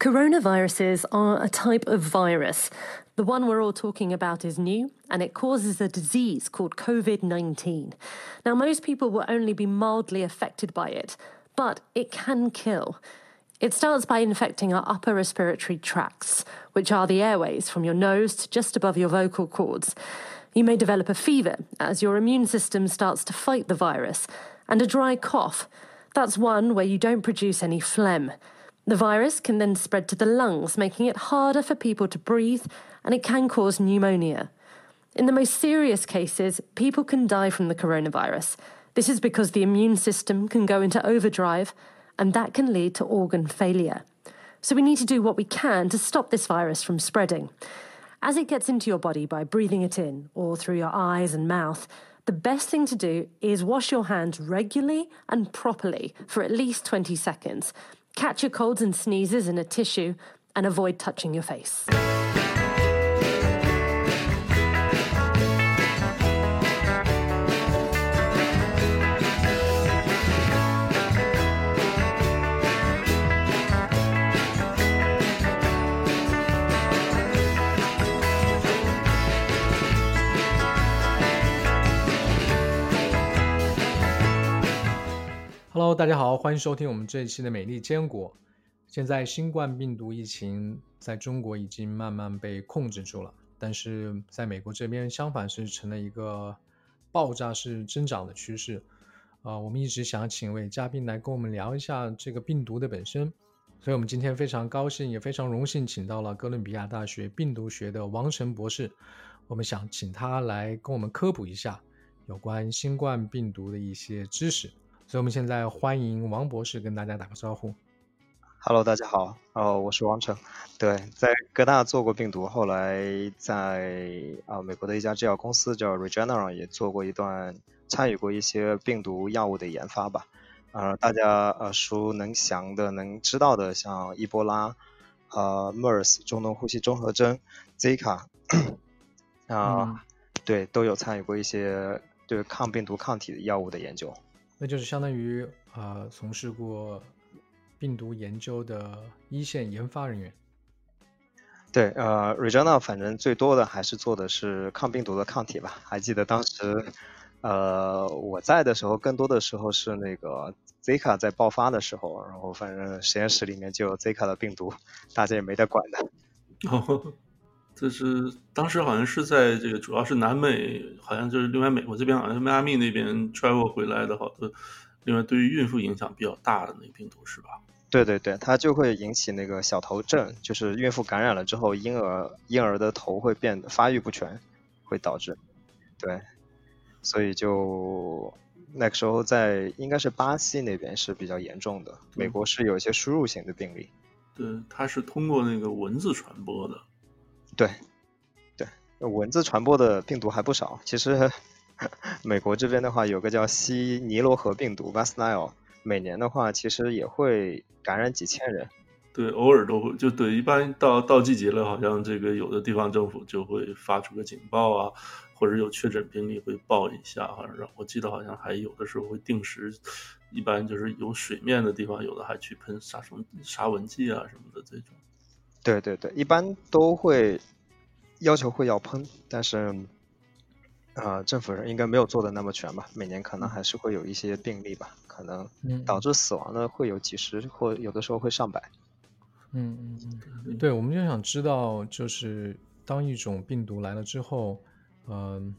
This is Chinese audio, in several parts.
Coronaviruses are a type of virus. The one we're all talking about is new, and it causes a disease called COVID 19. Now, most people will only be mildly affected by it, but it can kill. It starts by infecting our upper respiratory tracts, which are the airways from your nose to just above your vocal cords. You may develop a fever as your immune system starts to fight the virus, and a dry cough. That's one where you don't produce any phlegm. The virus can then spread to the lungs, making it harder for people to breathe, and it can cause pneumonia. In the most serious cases, people can die from the coronavirus. This is because the immune system can go into overdrive and that can lead to organ failure. So we need to do what we can to stop this virus from spreading. As it gets into your body by breathing it in or through your eyes and mouth, the best thing to do is wash your hands regularly and properly for at least 20 seconds. Catch your colds and sneezes in a tissue and avoid touching your face. Hello，大家好，欢迎收听我们这一期的美丽坚果。现在新冠病毒疫情在中国已经慢慢被控制住了，但是在美国这边相反是成了一个爆炸式增长的趋势。啊，我们一直想请一位嘉宾来跟我们聊一下这个病毒的本身，所以我们今天非常高兴，也非常荣幸请到了哥伦比亚大学病毒学的王晨博士。我们想请他来跟我们科普一下有关新冠病毒的一些知识。所以，我们现在欢迎王博士跟大家打个招呼。Hello，大家好，哦，我是王成。对，在哥大做过病毒，后来在啊美国的一家制药公司叫 Regeneron 也做过一段，参与过一些病毒药物的研发吧。啊，大家耳熟能详的、能知道的，像伊波拉、呃 MERS 中东呼吸综合征、Zika 啊，对，都有参与过一些对抗病毒抗体的药物的研究。那就是相当于呃，从事过病毒研究的一线研发人员。对，呃 r e g e n a 反正最多的还是做的是抗病毒的抗体吧。还记得当时，呃，我在的时候，更多的时候是那个 Zika 在爆发的时候，然后反正实验室里面就有 Zika 的病毒，大家也没得管的。这是当时好像是在这个，主要是南美，好像就是另外美国这边，好像迈阿密那边 travel 回来的好多，另外对于孕妇影响比较大的那个病毒是吧？对对对，它就会引起那个小头症，就是孕妇感染了之后，婴儿婴儿的头会变得发育不全，会导致，对，所以就那个时候在应该是巴西那边是比较严重的，美国是有一些输入型的病例。对，它是通过那个蚊子传播的。对，对，蚊子传播的病毒还不少。其实，美国这边的话，有个叫西尼罗河病毒 （West Nile），每年的话，其实也会感染几千人。对，偶尔都会，就对，一般到到季节了，好像这个有的地方政府就会发出个警报啊，或者有确诊病例会报一下。好像我记得好像还有的时候会定时，一般就是有水面的地方，有的还去喷杀虫杀蚊剂啊什么的这种。对对对，一般都会要求会要喷，但是啊，政府人应该没有做的那么全吧？每年可能还是会有一些病例吧，可能导致死亡的会有几十或有的时候会上百。嗯嗯嗯，对，我们就想知道，就是当一种病毒来了之后，嗯，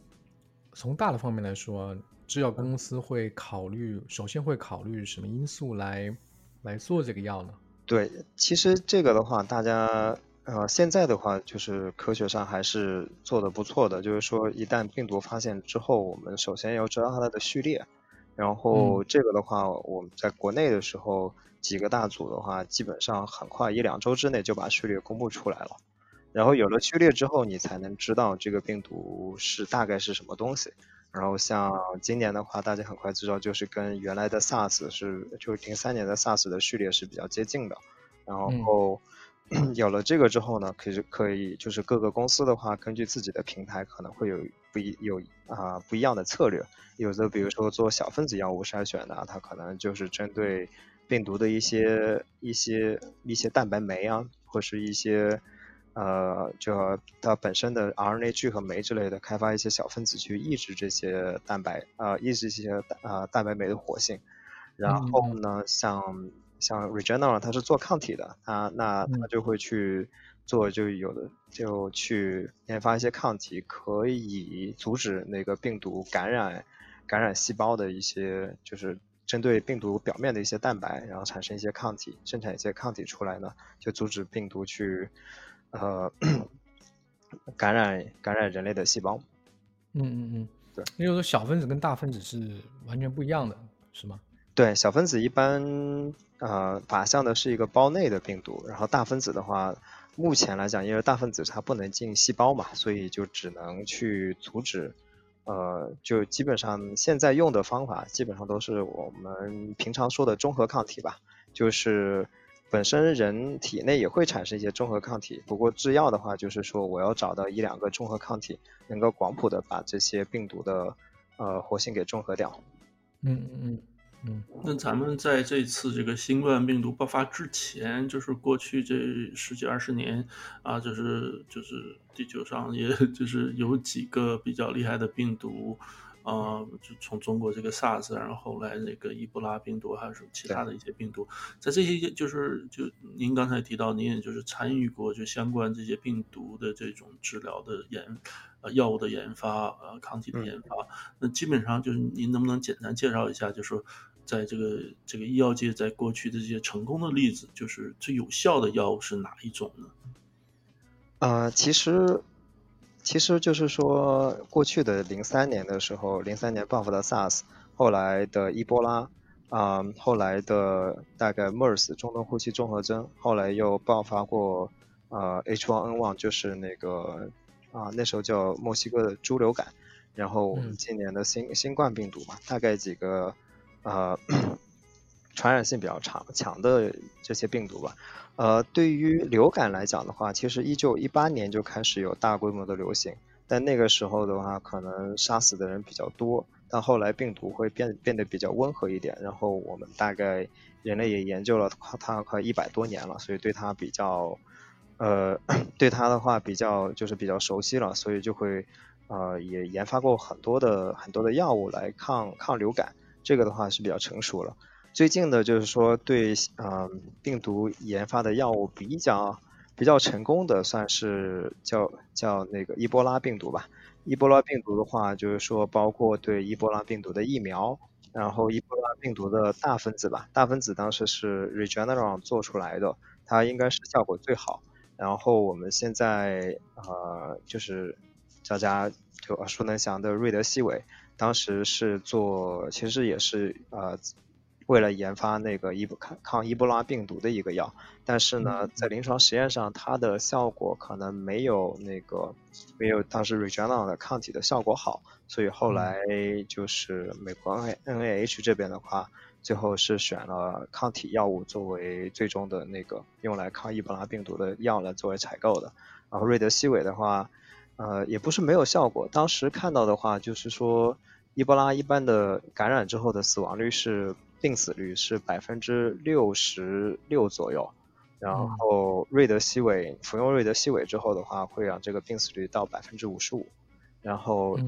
从大的方面来说，制药公司会考虑，首先会考虑什么因素来来做这个药呢？对，其实这个的话，大家呃，现在的话就是科学上还是做的不错的。就是说，一旦病毒发现之后，我们首先要知道它的序列。然后这个的话，我们在国内的时候，几个大组的话，基本上很快一两周之内就把序列公布出来了。然后有了序列之后，你才能知道这个病毒是大概是什么东西。然后像今年的话，大家很快知道，就是跟原来的 SARS 是，就是零三年的 SARS 的序列是比较接近的。然后有了这个之后呢，可以可以就是各个公司的话，根据自己的平台可能会有不一有啊不一样的策略。有的比如说做小分子药物筛选的，它可能就是针对病毒的一些一些一些蛋白酶啊，或是一些呃，就它本身的 RNA 聚合酶之类的，开发一些小分子去抑制这些蛋白呃，抑制一些呃蛋白酶的活性。然后呢，像像 Regeneron 它是做抗体的，它那它就会去做，就有的就去研发一些抗体，可以阻止那个病毒感染感染细胞的一些，就是针对病毒表面的一些蛋白，然后产生一些抗体，生产一些抗体出来呢，就阻止病毒去呃感染感染人类的细胞。嗯嗯嗯，对，也就是说小分子跟大分子是完全不一样的，是吗？对，小分子一般呃靶向的是一个胞内的病毒，然后大分子的话，目前来讲，因为大分子它不能进细胞嘛，所以就只能去阻止，呃，就基本上现在用的方法基本上都是我们平常说的中和抗体吧，就是本身人体内也会产生一些中和抗体，不过制药的话，就是说我要找到一两个中和抗体，能够广谱的把这些病毒的呃活性给中和掉。嗯嗯嗯。嗯，那咱们在这次这个新冠病毒爆发之前，就是过去这十几二十年啊，就是就是地球上也就是有几个比较厉害的病毒，啊，就从中国这个 SARS，然后后来那个伊波拉病毒，还有什么其他的一些病毒，在这些就是就您刚才提到，您也就是参与过就相关这些病毒的这种治疗的研。呃，药物的研发，呃，抗体的研发，那基本上就是您能不能简单介绍一下，就是说，在这个这个医药界，在过去的这些成功的例子，就是最有效的药物是哪一种呢？呃，其实，其实就是说，过去的零三年的时候，零三年爆发的 SARS，后来的伊波拉，啊，后来的大概 MERS 中东呼吸综合征，后来又爆发过呃 H1N1，就是那个。啊，那时候叫墨西哥的猪流感，然后我们今年的新新冠病毒嘛，大概几个呃传染性比较强强的这些病毒吧。呃，对于流感来讲的话，其实一九一八年就开始有大规模的流行，但那个时候的话，可能杀死的人比较多，但后来病毒会变变得比较温和一点，然后我们大概人类也研究了它快一百多年了，所以对它比较。呃，对它的话比较就是比较熟悉了，所以就会呃也研发过很多的很多的药物来抗抗流感，这个的话是比较成熟了。最近的就是说对嗯病毒研发的药物比较比较成功的，算是叫叫那个伊波拉病毒吧。伊波拉病毒的话，就是说包括对伊波拉病毒的疫苗，然后伊波拉病毒的大分子吧，大分子当时是 Regeneron 做出来的，它应该是效果最好。然后我们现在呃就是大家就耳熟能详的瑞德西韦，当时是做其实也是呃为了研发那个伊布抗抗伊波拉病毒的一个药，但是呢在临床实验上它的效果可能没有那个没有当时 Regeneron 的抗体的效果好，所以后来就是美国 N N A H 这边的话。最后是选了抗体药物作为最终的那个用来抗伊波拉病毒的药来作为采购的。然后瑞德西韦的话，呃，也不是没有效果。当时看到的话，就是说伊波拉一般的感染之后的死亡率是病死率是百分之六十六左右。然后瑞德西韦服用瑞德西韦之后的话，会让这个病死率到百分之五十五。然后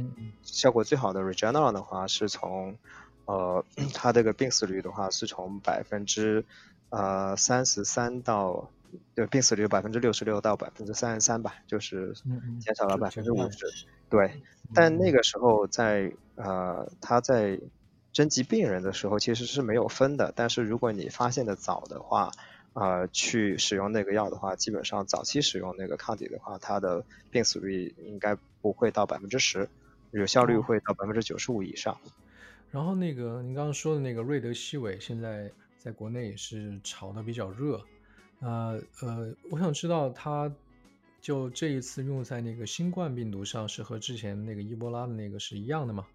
效果最好的 Regeneron 的话是从呃，它这个病死率的话，是从百分之呃三十三到，对，病死率百分之六十六到百分之三十三吧，就是减少了百分之五十。对，但那个时候在呃他在征集病人的时候其实是没有分的，但是如果你发现的早的话，呃，去使用那个药的话，基本上早期使用那个抗体的话，它的病死率应该不会到百分之十，有效率会到百分之九十五以上。然后那个您刚刚说的那个瑞德西韦，现在在国内也是炒的比较热，呃呃，我想知道它就这一次用在那个新冠病毒上，是和之前那个伊波拉的那个是一样的吗？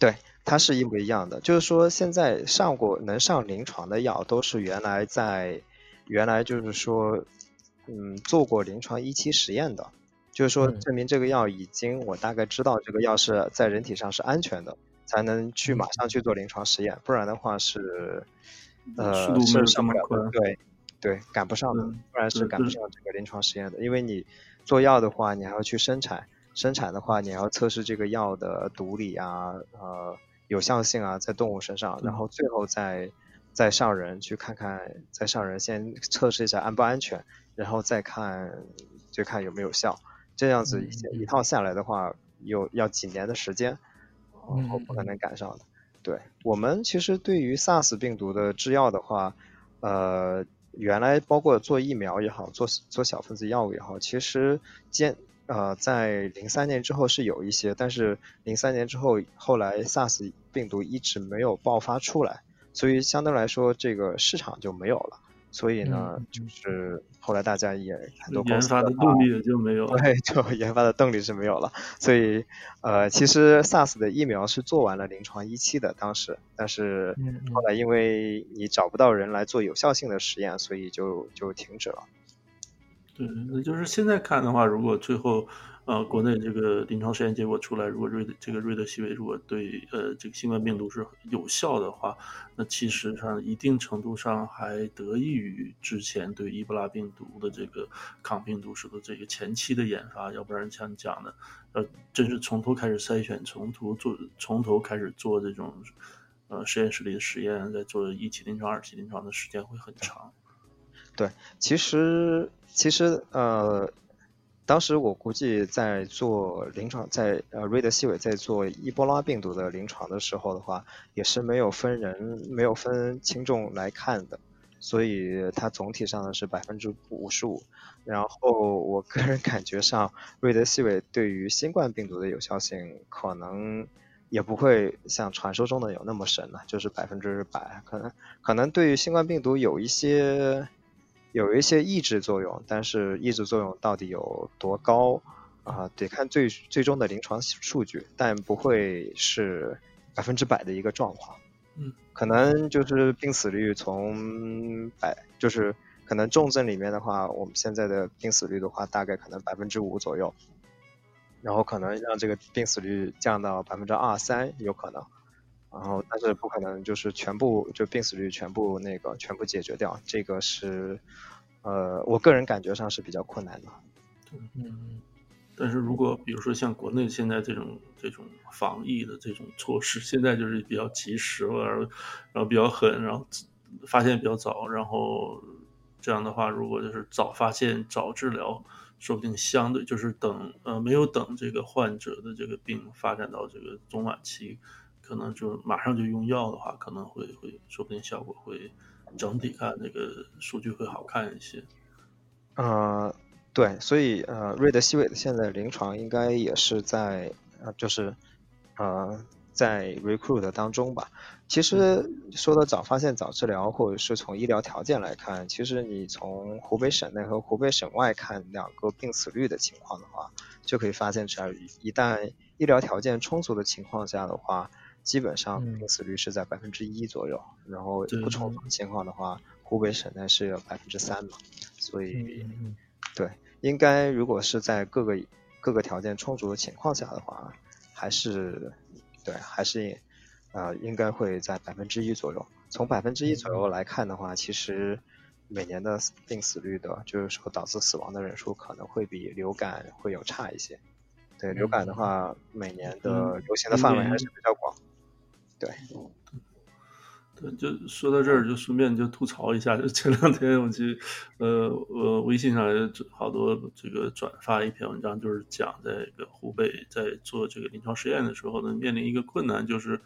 对，它是一模一样的。就是说现在上过能上临床的药，都是原来在原来就是说嗯做过临床一期实验的，就是说证明这个药已经我大概知道这个药是在人体上是安全的。才能去马上去做临床实验，不然的话是，呃速度没有上不了的。对对，赶不上的，嗯不然是赶不上这个临床实验的。因为你做药的话，你还要去生产，生产的话，你要测试这个药的毒理啊，呃，有效性啊，在动物身上，然嗯后最后再再上人去看看，再上人先测试一下安不安全，然后再看就看有没有效。这样子一嗯一套下来的话，有要几年的时间，然后不可嗯能赶上的。对我们其实对于 SARS 病毒的制药的话，呃，原来包括做疫苗也好，做做小分子药物也好，其实坚呃在零三年之后是有一些，但是零三年之后，后来 SARS 病毒一直没有爆发出来，所以相对来说这个市场就没有了。所以呢，嗯就是后来大家也很多公司研发的动力也就没有了。对，就研发的动力是没有了。所以，呃，其实 SARS 的疫苗是做完了临床一期的，当时，但是后来因为你找不到人来做有效性的实验，所以就就停止了。对，那就是现在看的话，如果最后呃国内这个临床实验结果出来，如果瑞德这个瑞德西韦如果对呃这个新冠病毒是有效的话，那其实上一定程度上还得益于之前对伊布拉病毒的这个抗病毒式的这个前期的研发，要不然像你讲的，呃，真是从头开始筛选，从头做，从头开始做这种呃实验室里的实验，在做一期临床、二期临床的时间会很长。对其实，其实，呃，当时我估计在做临床，在呃瑞德西韦在做伊波拉病毒的临床的时候的话，也是没有分人，没有分轻重来看的，所以它总体上呢是百分之五十五。然后我个人感觉上，瑞德西韦对于新冠病毒的有效性可能也不会像传说中的有那么神了，就是百分之百，可能可能对于新冠病毒有一些。有一些抑制作用，但是抑制作用到底有多高啊、得看最最终的临床数据，但不会是百分之百的一个状况。嗯，可能就是病死率从百，就是可能重症里面的话，我们现在的病死率的话，大概可能百分之五左右，然后可能让这个病死率降到百分之二三，有可能。然后，但是不可能就是全部就病死率全部那个全部解决掉，这个是，呃，我个人感觉上是比较困难的。嗯但是如果比如说像国内现在这种这种防疫的这种措施，现在就是比较及时了，然后然后比较狠，然后发现比较早，然后这样的话，如果就是早发现早治疗，说不定相对就是等呃没有等这个患者的这个病发展到这个中晚期，可能就马上就用药的话，可能会会说不定效果会整体看那个数据会好看一些。呃，对，所以呃，瑞德西韦的现在临床应该也是在呃，就是呃，在 recruit 当中吧。其实说的早发现早治疗，或者是从医疗条件来看，其实你从湖北省内和湖北省外看两个病死率的情况的话，就可以发现出来，一旦医疗条件充足的情况下的话，基本上嗯病死率是在百分之一左右，然后不充足情况的话，湖北省内是有百分之三嘛，所以。对，应该如果是在各个各个条件充足的情况下的话，还是对，还是呃应该会在百分之一左右。从百分之一左右来看的话，其实每年的病死率的，就是说导致死亡的人数可能会比流感会有差一些。对，流感的话，每年的流行的范围还是比较广。对，对，就说到这儿，就顺便就吐槽一下，就 前两天我去，呃呃，微信上也好多这个转发一篇文章，就是讲这个湖北在做这个临床实验的时候呢，面临一个困难，就是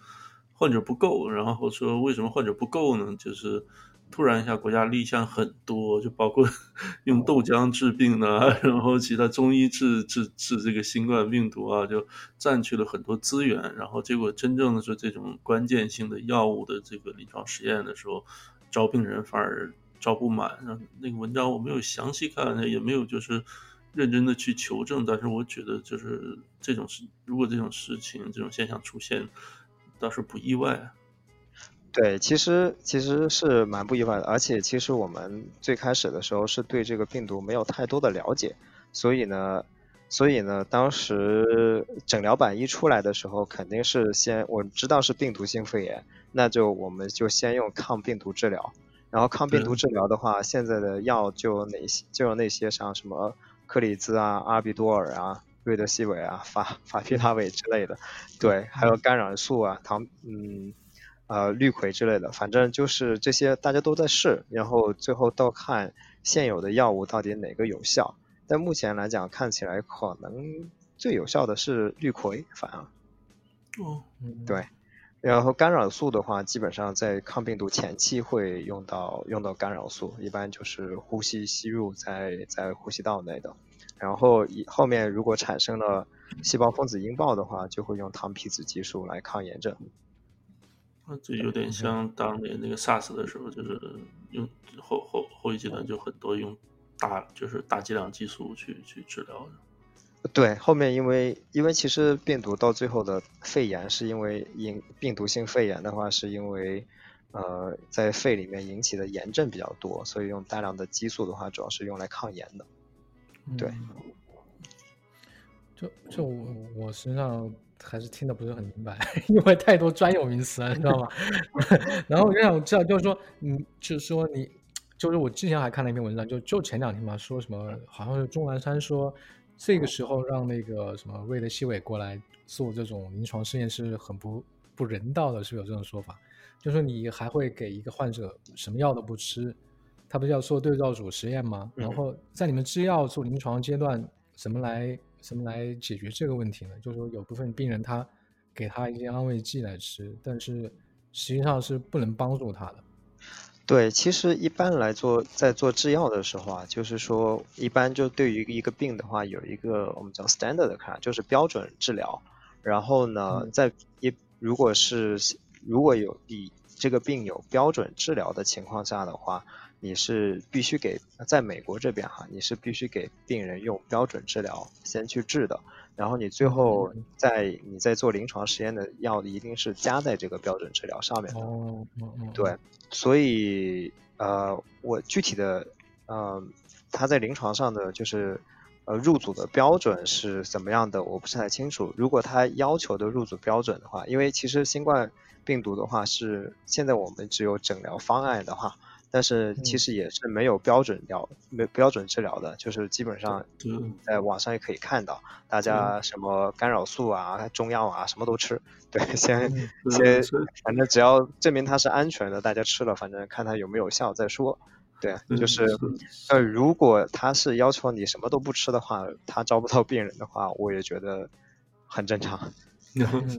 患者不够。然后说为什么患者不够呢？就是突然一下国家立项很多，就包括 用豆浆治病啊，然后其他中医治治治这个新冠病毒啊，就占据了很多资源。然后结果真正的是这种关键性的药物的这个临床实验的时候，招病人反而招不满。然后那个文章我没有详细看，也没有就是认真的去求证。但是我觉得就是这种事，如果这种事情这种现象出现，倒是不意外。对，其实其实是蛮不意外的，而且其实我们最开始的时候是对这个病毒没有太多的了解，所以呢，所以呢，当时诊疗版一出来的时候，肯定是先我知道是病毒性肺炎，那就我们就先用抗病毒治疗。然后抗病毒治疗的话，现在的药就有哪些就有那些像什么克里兹啊、阿比多尔啊、瑞德西韦啊、法法匹拉韦之类的，对，还有干扰素啊、糖嗯呃氯喹之类的，反正就是这些大家都在试，然后最后都看现有的药物到底哪个有效。但目前来讲，看起来可能最有效的是氯喹，反而。哦，对。然后干扰素的话，基本上在抗病毒前期会用到用到干扰素，一般就是呼吸吸入在在呼吸道内的。然后以后面如果产生了细胞分子阴爆的话，就会用糖皮质激素来抗炎症。那这有点像当年那个 SARS 的时候，就是用后后后一阶段就很多用。大就是大剂量激素去去治疗的，对，后面因为因为其实病毒到最后的肺炎是因为引病毒性肺炎的话是因为呃在肺里面引起的炎症比较多，所以用大量的激素的话主要是用来抗炎的，对。就就我我身上还是听得不是很明白，因为太多专有名词了，你知道吗？然后我就想知道，就是说，嗯，就是说你。就是我之前还看了一篇文章，就就前两天嘛，说什么好像是钟南山说，这个时候让那个什么瑞德西韦过来做这种临床试验是很不不人道的，是有这种说法。就说你还会给一个患者什么药都不吃，他不是要做对照组实验吗？然后在你们制药做临床阶段，怎么来怎么来解决这个问题呢？就是说有部分病人他给他一些安慰剂来吃，但是实际上是不能帮助他的。对，其实一般来做，在做制药的时候啊，就是说，一般就对于一个病的话，有一个我们叫 standard 的看，就是标准治疗。然后呢，在一如果是如果有以这个病有标准治疗的情况下的话，你是必须给在美国这边哈，你是必须给病人用标准治疗先去治的。然后你最后在你在做临床实验的药一定是加在这个标准治疗上面的。哦，对，所以呃，我具体的呃，他在临床上的就是呃入组的标准是怎么样的，我不是太清楚。如果他要求的入组标准的话，因为其实新冠病毒的话是现在我们只有诊疗方案的话。但是其实也是没有标准疗、没标准治疗的，就是基本上在网上也可以看到，大家什么干扰素啊、中药啊，什么都吃。对，先 先，反正只要证明它是安全的，大家吃了，反正看它有没有效再说。对，就是呃，如果他是要求你什么都不吃的话，他招不到病人的话，我也觉得很正常。然后是，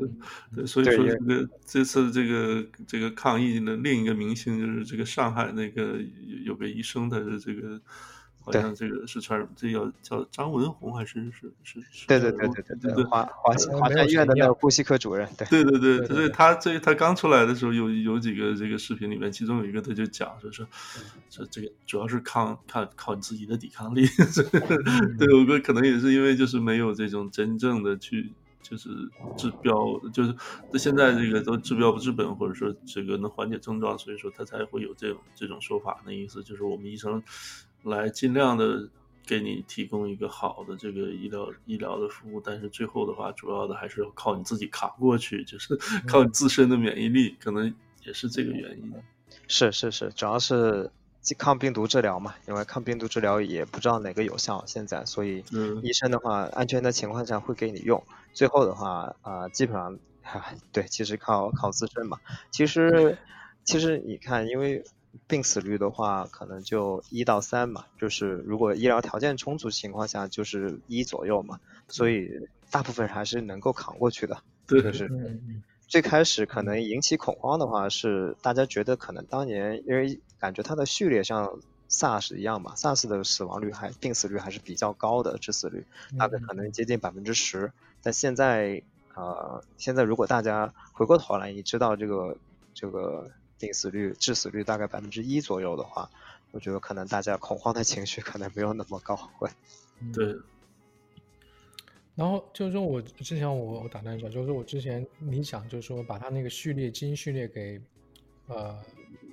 对，所以说这个这次这个这个抗议的另一个明星就是这个上海那个有个医生，他是这个好像这个是传？这叫叫张文宏还是是是是？对对对对对对，华华华山医院的那个呼吸科主任。对对对，所以他这他刚出来的时候有有几个这个视频里面，其中有一个他就讲说是说这个主要是抗抗靠你自己的抵抗力。对，我觉得可能也是因为就是没有这种真正的去。就是治标，就是现在这个都治标不治本，或者说这个能缓解症状，所以说他才会有这种这种说法。那意思就是我们医生来尽量的给你提供一个好的这个医疗医疗的服务，但是最后的话，主要的还是要靠你自己扛过去，就是靠你自身的免疫力，可能也是这个原因。是是是，主要是。抗病毒治疗嘛，因为抗病毒治疗也不知道哪个有效，现在，所以医生的话，安全的情况下会给你用。最后的话，啊，基本上，对，其实靠靠自身嘛。其实，其实你看，因为病死率的话，可能就一到三嘛，就是如果医疗条件充足情况下，就是一左右嘛。所以大部分还是能够扛过去的。对，就是。最开始可能引起恐慌的话，是大家觉得可能当年因为感觉它的序列像 SARS 一样嘛，SARS 的死亡率还病死率还是比较高的，致死率大概可能接近百分之十。但现在呃，现在如果大家回过头来，你知道这个这个病死率、致死率大概百分之一左右的话，我觉得可能大家恐慌的情绪可能没有那么高。会，对。然后就是说，我之前我我打断一下，就是说我之前你想就是说把它那个序列基因序列给呃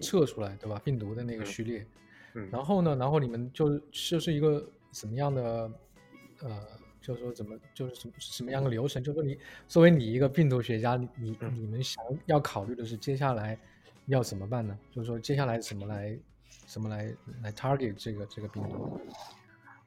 测出来，对吧？病毒的那个序列，嗯，然后呢，然后你们就就是一个什么样的呃就是说怎么就是什么什么样的流程？就是说你作为你一个病毒学家，你你们想要考虑的是接下来要怎么办呢？就是说接下来怎么来怎么来来 target 这个这个病毒？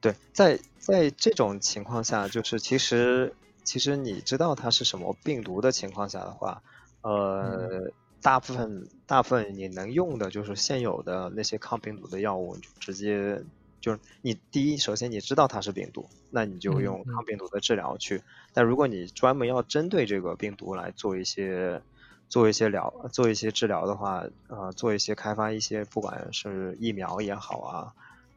对，在在这种情况下，就是其实其实你知道它是什么病毒的情况下的话，呃，大部分大部分你能用的就是现有的那些抗病毒的药物，直接就是你第一，首先你知道它是病毒，那你就用抗病毒的治疗去。但如果你专门要针对这个病毒来做一些做一些疗做一些治疗的话，呃，做一些开发一些不管是疫苗也好啊。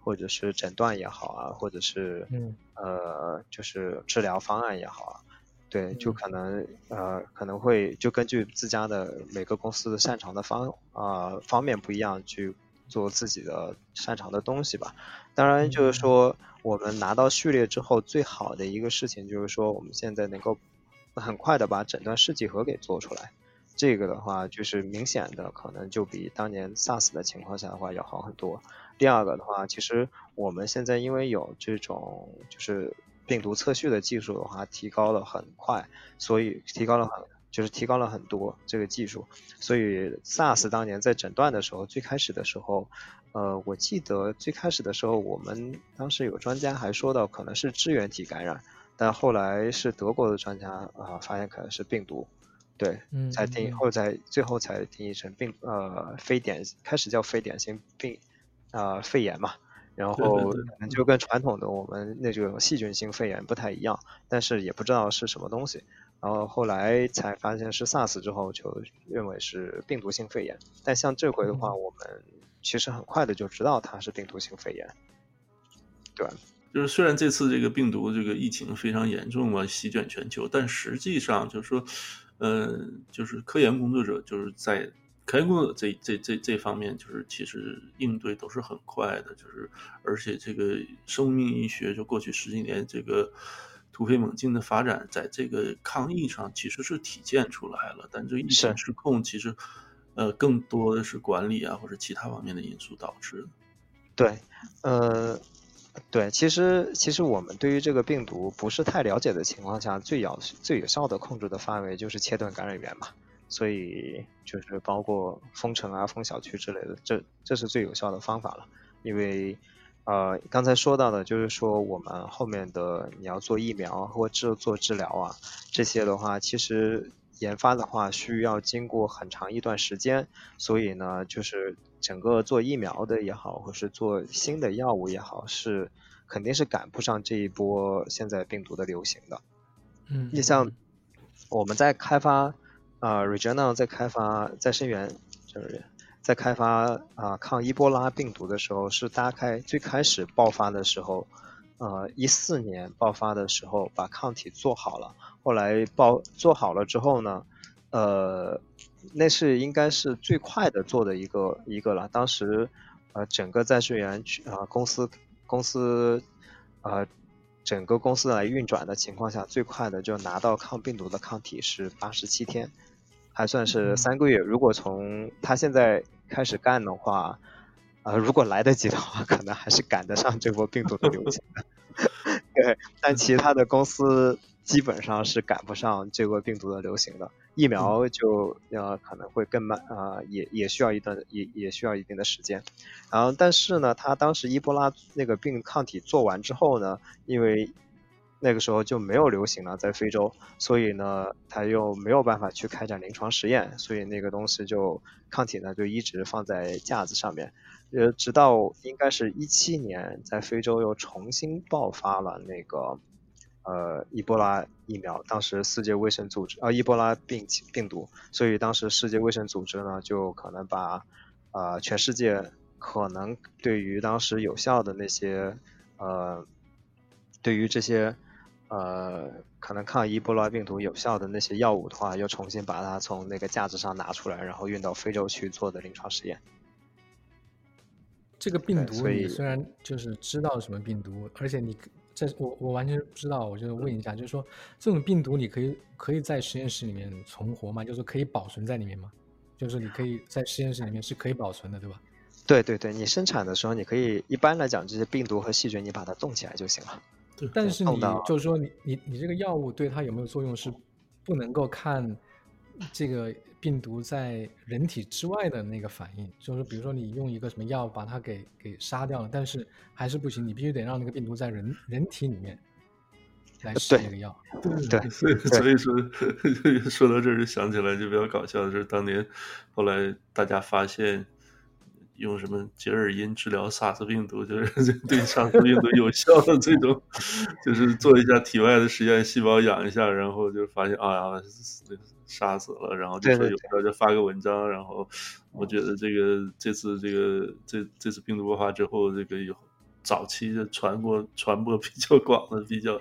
或者是诊断也好啊，或者是嗯呃，就是治疗方案也好啊，对，就可能呃可能会就根据自家的每个公司擅长的方啊方面不一样去做自己的擅长的东西吧。当然就是说，我们拿到序列之后，最好的一个事情就是说，我们现在能够很快的把诊断试剂盒给做出来。这个的话，就是明显的可能就比当年 SARS 的情况下的话要好很多。第二个的话，其实我们现在因为有这种就是病毒测序的技术的话，提高了很快，所以提高了很就是提高了很多这个技术。所以 SARS 当年在诊断的时候，最开始的时候，呃，我记得最开始的时候，我们当时有专家还说到可能是支原体感染，但后来是德国的专家啊发现可能是病毒。对，才定后在最后才定义成病呃非典开始叫非典型病啊肺炎嘛，然后可能就跟传统的我们那种细菌性肺炎不太一样，但是也不知道是什么东西，然后后来才发现是 SARS 之后就认为是病毒性肺炎，但像这回的话，我们其实很快的就知道它是病毒性肺炎，对，就是虽然这次这个病毒这个疫情非常严重嘛，席卷全球，但实际上就是说。呃，就是科研工作者就是在科研工作这这这这方面，就是其实应对都是很快的，就是而且这个生命医学就过去十几年这个突飞猛进的发展，在这个抗疫上其实是体现出来了。但这疫情失控，其实呃更多的是管理啊或者其他方面的因素导致的。对，呃。对，其实其实我们对于这个病毒不是太了解的情况下，最有最有效的控制的范围就是切断感染源嘛，所以就是包括封城啊、封小区之类的，这这是最有效的方法了。因为呃刚才说到的就是说我们后面的你要做疫苗或治做治疗啊这些的话，其实研发的话需要经过很长一段时间，所以呢就是。整个做疫苗的也好，或是做新的药物也好，是肯定是赶不上这一波现在病毒的流行的。嗯，你像我们在开发啊 r e g e n a 在开发再生元，就是在开发啊抗伊波拉病毒的时候，是大概最开始爆发的时候，呃，一四年爆发的时候把抗体做好了，后来爆做好了之后呢，呃。那是应该是最快的做的一个一个了。当时，呃，整个再生元啊公司公司，呃，整个公司来运转的情况下，最快的就拿到抗病毒的抗体是八十七天，还算是三个月。如果从他现在开始干的话，呃，如果来得及的话，可能还是赶得上这波病毒的流行的。对，但其他的公司。基本上是赶不上这个病毒的流行的，疫苗就呃可能会更慢啊，也也需要一段也也需要一定的时间。然后但是呢，他当时伊波拉那个病抗体做完之后呢，因为那个时候就没有流行了，在非洲，所以呢他又没有办法去开展临床实验，所以那个东西就抗体呢就一直放在架子上面，呃，直到应该是一七年在非洲又重新爆发了那个。呃，伊波拉疫苗，当时世界卫生组织啊，伊波拉病病毒，所以当时世界卫生组织呢，就可能把啊，全世界可能对于当时有效的那些呃，对于这些呃，可能抗伊波拉病毒有效的那些药物的话，又重新把它从那个架子上拿出来，然后运到非洲去做的临床实验。这个病毒，你虽然就是知道什么病毒，而且你。这我我完全不知道，我就问一下，就是说这种病毒你可以可以在实验室里面存活吗？就是可以保存在里面吗？就是你可以在实验室里面是可以保存的，对吧？对对对，你生产的时候你可以一般来讲这些病毒和细菌你把它冻起来就行了。对，但是你就是说你你你这个药物对它有没有作用是不能够看这个病毒在人体之外的那个反应，就是比如说你用一个什么药把它给给杀掉了，但是还是不行，你必须得让那个病毒在人人体里面来使对这个药。对所以所以说 说到这儿就想起来，就比较搞笑的是，当年后来大家发现用什么杰尔因治疗 SARS 病毒，就是 对 SARS 病毒有效的这种，就是做一下体外的实验，细胞养一下，然后就发现啊呀杀死了，然后就说有时候就发个文章，然后我觉得这个这次这个这这次病毒爆发之后，这个有。早期的传播传播比较广的比较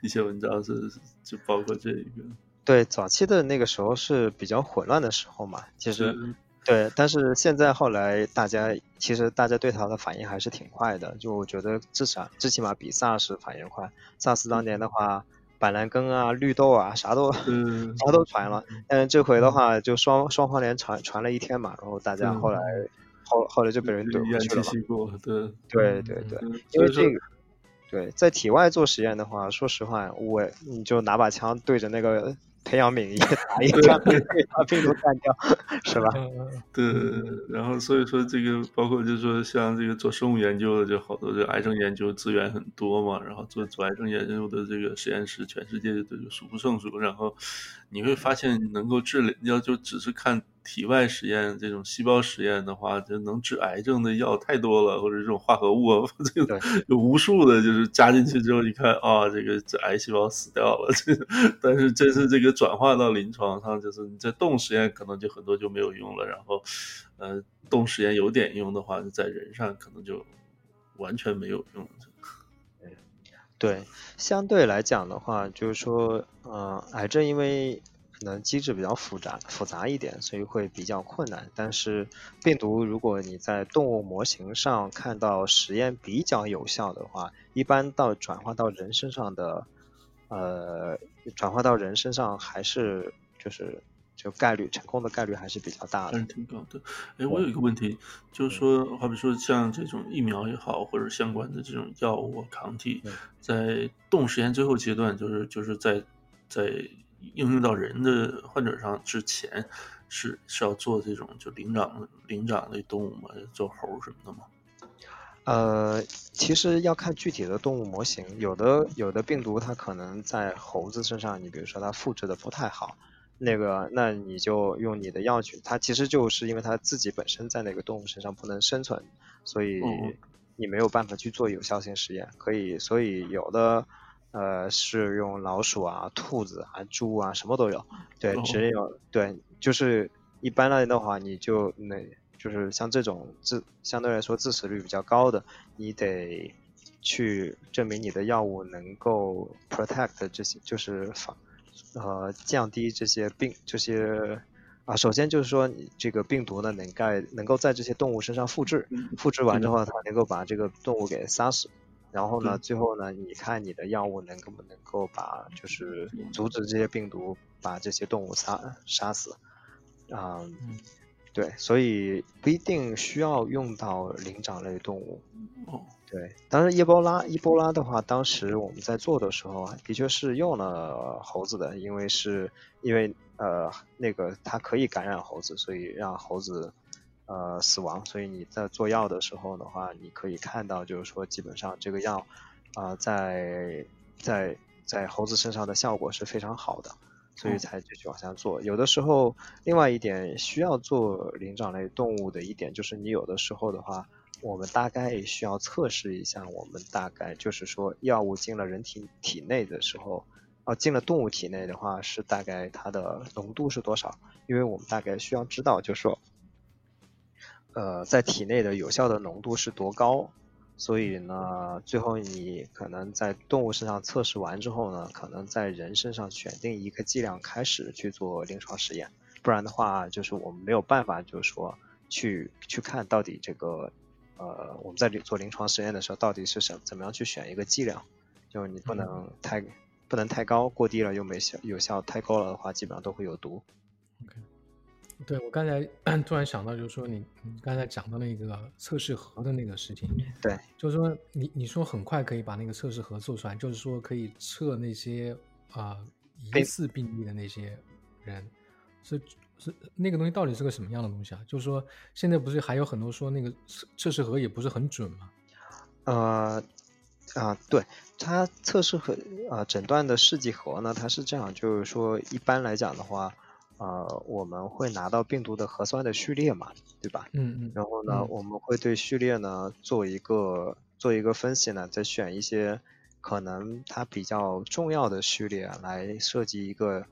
一些文章是就包括这一个，对，早期的那个时候是比较混乱的时候嘛，其实是对，但是现在后来大家其实大家对他的反应还是挺快的，就我觉得至少最起码比 SARS 反应快。SARS 当年的话，板蓝根啊、绿豆啊，啥都嗯 啥都传了，但是这回的话就双双黄连传传了一天嘛，然后大家后来后后来就被人怼回偃去了对对。对对，嗯因为这个，对，在体外做实验的话，说实话，我你就拿把枪对着那个培养免疫打 一枪，可以把病毒干掉，是吧？嗯对，然后所以说这个包括就是说像这个做生物研究的，就好多这个癌症研究资源很多嘛，然后做做癌症研究的这个实验室，全世界都有数不胜数。然后你会发现，能够治疗，要就只是看体外实验这种细胞实验的话，就能治癌症的药太多了，或者这种化合物啊，这个有无数的，就是加进去之后，你看啊，这个这癌细胞死掉了，这个但是这是这个转化到临床上，就是你在动物实验可能就很多就没有用了，然后呃，动物实验有点用的话，在人上可能就完全没有用。对，相对来讲的话，就是说，呃，癌症因为可能机制比较复杂复杂一点，所以会比较困难。但是病毒，如果你在动物模型上看到实验比较有效的话，一般到转化到人身上的，呃，转化到人身上还是就是就概率成功的概率还是比较大的还是。挺高的。哎，我有一个问题，就是说，好比说像这种疫苗也好，或者相关的这种药物、抗体嗯，在动物实验最后阶段，就是就是在在应用到人的患者上之前，是是要做这种就灵长灵长类动物嘛，做猴什么的嘛。呃，其实要看具体的动物模型，有的有的病毒它可能在猴子身上，你比如说它复制的不太好，那个那你就用你的药去，它其实就是因为它自己本身在那个动物身上不能生存，所以嗯你没有办法去做有效性实验，可以，所以有的呃是用老鼠啊、兔子啊、猪啊，什么都有，对，哦只有对，就是一般来的话，你就那。就是像这种自相对来说致死率比较高的，你得去证明你的药物能够 protect 这些，就是防呃降低这些病这些啊，首先就是说你这个病毒呢能盖能够在这些动物身上复制，嗯复制完之后它能够把这个动物给杀死，然后呢最后呢你看你的药物能够不能够把就是阻止这些病毒把这些动物杀杀死，啊、嗯对，所以不一定需要用到灵长类动物。哦，对，当然伊波拉，伊波拉的话，当时我们在做的时候啊，的确是用了猴子的，因为是因为呃那个它可以感染猴子，所以让猴子呃死亡，所以你在做药的时候的话，你可以看到就是说基本上这个药啊、在在在猴子身上的效果是非常好的。所以哦才继续往下做。有的时候，另外一点需要做灵长类动物的一点就是，你有的时候的话，我们大概需要测试一下，我们大概就是说，药物进了人体体内的时候，啊，进了动物体内的话，是大概它的浓度是多少？因为我们大概需要知道，就是说，呃，在体内的有效的浓度是多高。所以呢，最后你可能在动物身上测试完之后呢，可能在人身上选定一个剂量开始去做临床实验，不然的话，就是我们没有办法，就是说去去看到底这个，呃，我们在做临床实验的时候，到底是什怎么样去选一个剂量，就是你不能太不能太高，过低了又没效有效，太高了的话基本上都会有毒。对我刚才 突然想到，就是说你你刚才讲的那个测试盒的那个事情，对，就是说你你说很快可以把那个测试盒做出来，就是说可以测那些啊、疑似病例的那些人，是是那个东西到底是个什么样的东西啊？就是说现在不是还有很多说那个测测试盒也不是很准吗？呃，啊，对，它测试和啊诊断的试剂盒呢，它是这样，就是说一般来讲的话，呃，我们会拿到病毒的核酸的序列嘛，对吧？嗯嗯然后呢，嗯我们会对序列呢做一个做一个分析呢，再选一些可能它比较重要的序列来设计一个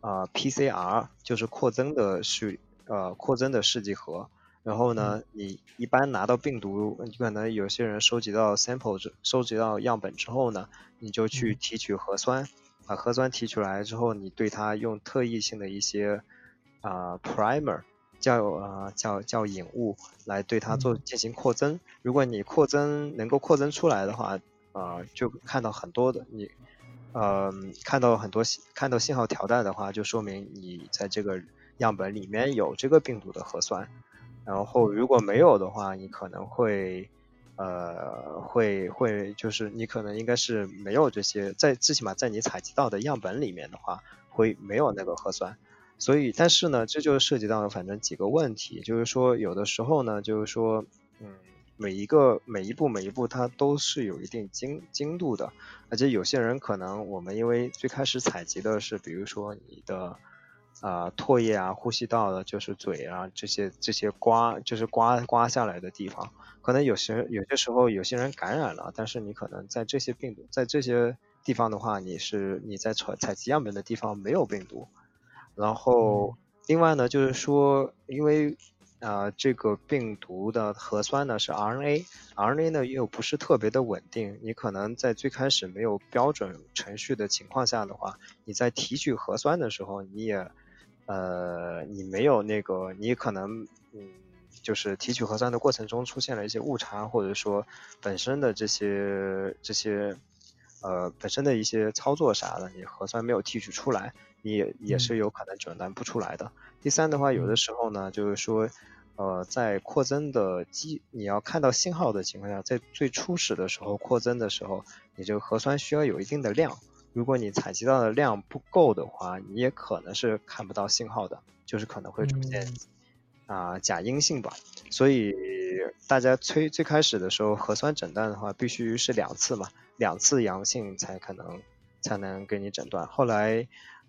呃 PCR，就是扩增的序呃扩增的试剂盒。然后呢，你一般拿到病毒，你可能有些人收集到 sample 收集到样本之后呢，你就去嗯提取核酸，把核酸提取来之后，你对它用特异性的一些啊、primer 叫呃叫叫引物来对它做嗯进行扩增。如果你扩增能够扩增出来的话，呃，就看到很多的你呃看到很多信看到信号条带的话，就说明你在这个样本里面有这个病毒的核酸。然后如果没有的话，你可能会呃会会就是你可能应该是没有这些，在最起码在你采集到的样本里面的话，会没有那个核酸。所以，但是呢，这就涉及到反正几个问题，就是说有的时候呢，就是说，嗯，每一个每一步每一步它都是有一定精精度的，而且有些人可能我们因为最开始采集的是，比如说你的啊、唾液啊、呼吸道的，就是嘴啊这些这些刮就是刮刮下来的地方，可能有些有些时候有些人感染了，但是你可能在这些病毒在这些地方的话，你是你在采采集样本的地方没有病毒，然后另外呢就是说，因为啊、呃这个病毒的核酸呢是 RNA，RNA 呢又不是特别的稳定，你可能在最开始没有标准程序的情况下的话，你在提取核酸的时候，你也呃你没有那个，你可能嗯就是提取核酸的过程中出现了一些误差，或者说本身的这些这些呃本身的一些操作啥的，你核酸没有提取出来，你也也是有可能诊断不出来的。第三的话，有的时候呢，就是说，呃，在扩增的基，你要看到信号的情况下，在最初始的时候扩增的时候，你这个核酸需要有一定的量。如果你采集到的量不够的话，你也可能是看不到信号的，就是可能会出现嗯啊、假阴性吧。所以大家最最开始的时候，核酸诊断的话，必须是两次嘛，两次阳性才可能才能给你诊断。后来，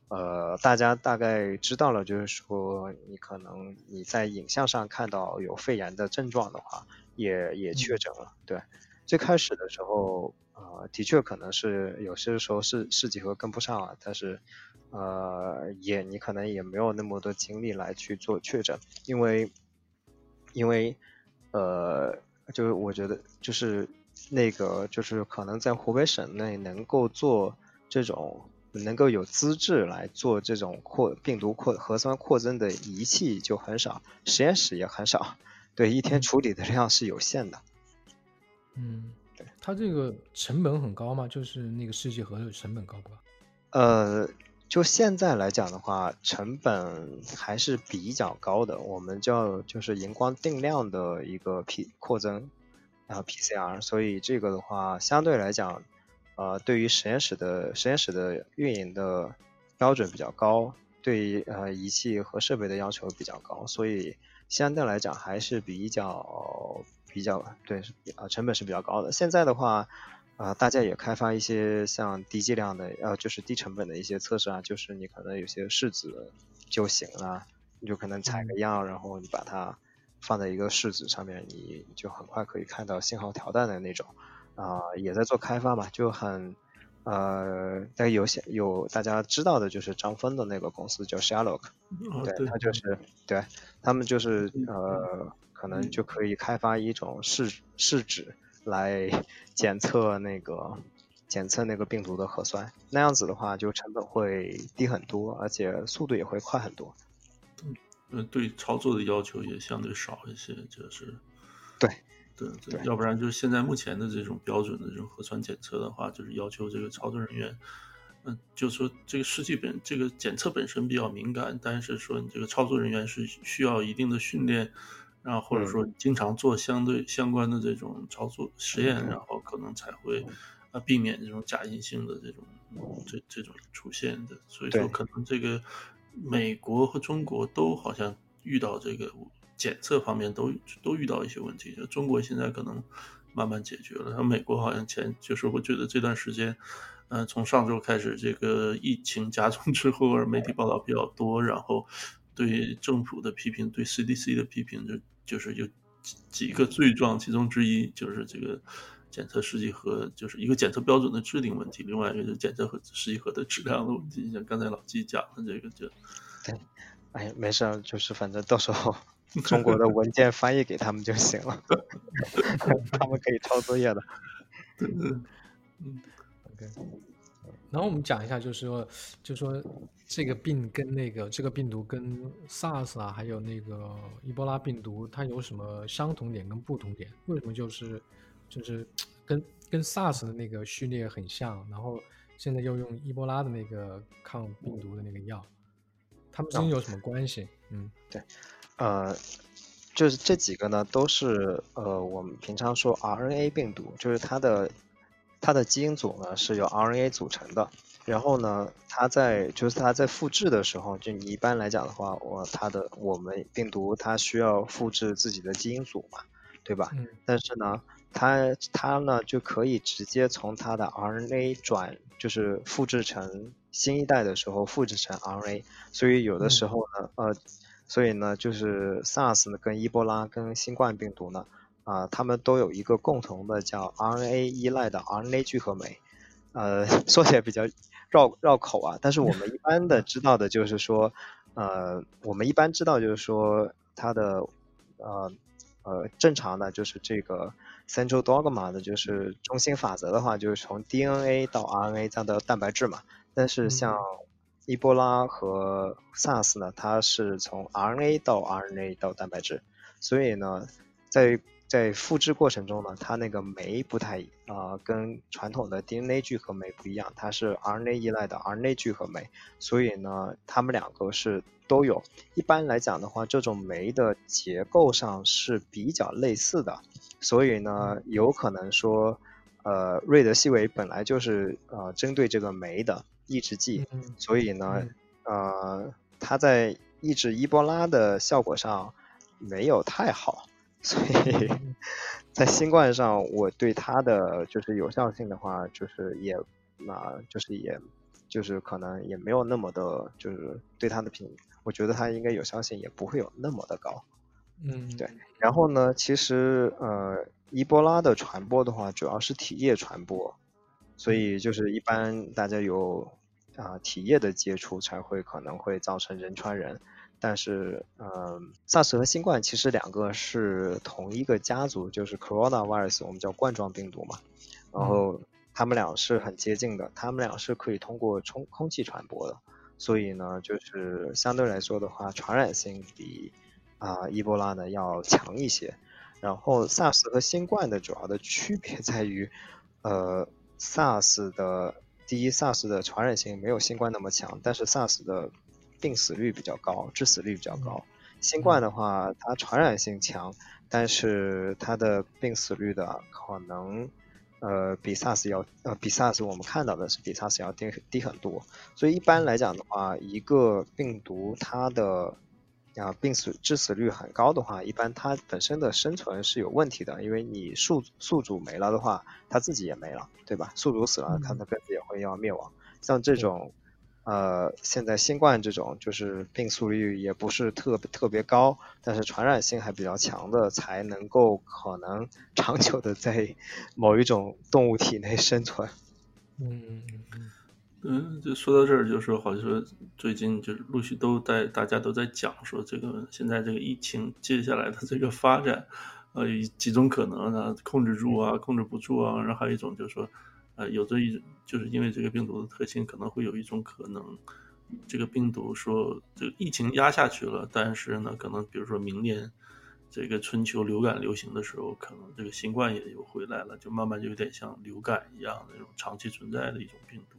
呃，大家大概知道了，就是说你可能你在影像上看到有肺炎的症状的话，也也确诊了。对，最开始的时候，呃，的确可能是有些时候是试剂盒跟不上啊，但是呃，也你可能也没有那么多精力来去做确诊，因为因为呃，就是我觉得就是那个就是可能在湖北省内能够做这种能够有资质来做这种扩病毒扩核酸扩增的仪器就很少，实验室也很少，对，一天处理的量是有限的。嗯，对，它这个成本很高吗？就是那个试剂盒的成本高不高？呃，就现在来讲的话，成本还是比较高的。我们叫就是荧光定量的一个 P 扩增，然后 PCR，所以这个的话相对来讲，呃，对于实验室的实验室的运营的标准比较高，对于呃仪器和设备的要求比较高，所以相对来讲还是比较比较对啊、成本是比较高的。现在的话。啊、大家也开发一些像低剂量的，呃，就是低成本的一些测试啊，就是你可能有些试纸就行了，你就可能采个样，然后你把它放在一个试纸上面，你就很快可以看到信号条带的那种，啊、也在做开发嘛，就很，呃，但有些有大家知道的就是张峰的那个公司叫 Sherlock，对，他就是对他们就是呃，可能就可以开发一种试试纸来 检测那个检测那个病毒的核酸，那样子的话就成本会低很多，而且速度也会快很多。嗯，对操作的要求也相对少一些，就是对对对要不然就是现在目前的这种标准的这种核酸检测的话，就是要求这个操作人员嗯，就说这个试剂本这个检测本身比较敏感，但是说你这个操作人员是需要一定的训练，然后或者说经常做相对相关的这种操作实验，然后可能才会啊避免这种假阴性的这种这这种出现的。所以说，可能这个美国和中国都好像遇到这个检测方面都都遇到一些问题，就中国现在可能慢慢解决了，然后美国好像前就是我觉得这段时间。嗯，从上周开始，这个疫情加重之后，媒体报道比较多，然后对政府的批评，对 CDC 的批评，就就是有几几个罪状，其中之一就是这个检测试剂盒，就是一个检测标准的制定问题，另外一个就是检测和试剂盒的质量的问题。像刚才老季讲的这个，就对，哎，没事，就是反正到时候中国的文件翻译给他们就行了，他们可以抄作业的。嗯，OK。然后我们讲一下，就是说，就说这个病跟那个这个病毒跟 SARS 啊，还有那个伊波拉病毒，它有什么相同点跟不同点？为什么就是就是跟跟 SARS 的那个序列很像，然后现在又用伊波拉的那个抗病毒的那个药，它们之间有什么关系？嗯，对，呃，就是这几个呢，都是呃我们平常说 RNA 病毒，就是它的。它的基因组呢是由 RNA 组成的，然后呢，它在就是它在复制的时候，就你一般来讲的话，我它的我们病毒它需要复制自己的基因组嘛，对吧？嗯。但是呢，它它呢就可以直接从它的 RNA 转，就是复制成新一代的时候复制成 RNA，所以有的时候呢，呃，所以呢，就是 SARS 呢跟伊波拉跟新冠病毒呢。啊，它们都有一个共同的叫 RNA 依赖的 RNA 聚合酶，呃，说起来比较绕绕口啊，但是我们一般的知道的就是说，呃，我们一般知道就是说它的呃呃正常的就是这个 central dogma 的就是中心法则的话，就是从 DNA 到 RNA 再到蛋白质嘛，但是像伊波拉和 SARS 呢，它是从 RNA 到 RNA 到蛋白质，所以呢，在在复制过程中呢，它那个酶不太啊，跟传统的 DNA 聚合酶不一样，它是 RNA 依赖的 RNA 聚合酶，所以呢，它们两个是都有。一般来讲的话，这种酶的结构上是比较类似的，所以呢，有可能说，呃，瑞德西韦本来就是呃针对这个酶的抑制剂，所以呢，呃，它在抑制伊波拉的效果上没有太好。所以 在新冠上，我对它的就是有效性的话，就是也啊，就是也就是可能也没有那么的，就是对它的评，我觉得它应该有效性也不会有那么的高。嗯，对。然后呢，其实呃，伊波拉的传播的话，主要是体液传播，所以就是一般大家有啊体液的接触才会可能会造成人传人。但是，嗯，SARS 和新冠其实两个是同一个家族，就是 coronavirus，我们叫冠状病毒嘛。然后它们俩是很接近的，它们俩是可以通过冲空气传播的。所以呢，就是相对来说的话，传染性比啊伊波拉呢要强一些。然后 SARS 和新冠的主要的区别在于，呃，SARS 的第一，SARS 的传染性没有新冠那么强，但是 SARS 的病死率比较高，致死率比较高。新冠的话，它传染性强，但是它的病死率的可能，呃，比 SARS 要，呃，比 SARS 我们看到的是比 SARS 要低低很多。所以一般来讲的话，一个病毒它的啊病死致死率很高的话，一般它本身的生存是有问题的，因为你宿宿主没了的话，它自己也没了，对吧？宿主死了，它的根子也会要灭亡。像这种。呃，现在新冠这种就是病速率也不是特别特别高，但是传染性还比较强的，才能够可能长久的在某一种动物体内生存。嗯嗯嗯嗯，就说到这儿，就是说好像说最近就是陆续都在大家都在讲说这个现在这个疫情接下来的这个发展，呃，几种可能啊，控制住啊，控制不住啊，然后还有一种就是说。呃，有这一，就是因为这个病毒的特性，可能会有一种可能，这个病毒说这个疫情压下去了，但是呢，可能比如说明年这个春秋流感流行的时候，可能这个新冠也又回来了，就慢慢就有点像流感一样那种长期存在的一种病毒。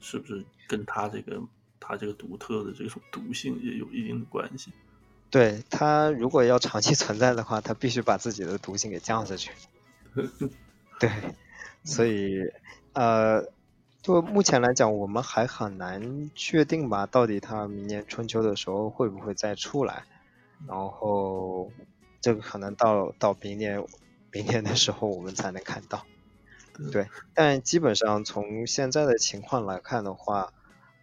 是不是跟它这个它这个独特的这种毒性也有一定的关系？对它如果要长期存在的话，它必须把自己的毒性给降下去。对，所以呃，就目前来讲，我们还很难确定吧，到底它明年春秋的时候会不会再出来？然后这个可能到到明年明年的时候我们才能看到。对，但基本上从现在的情况来看的话，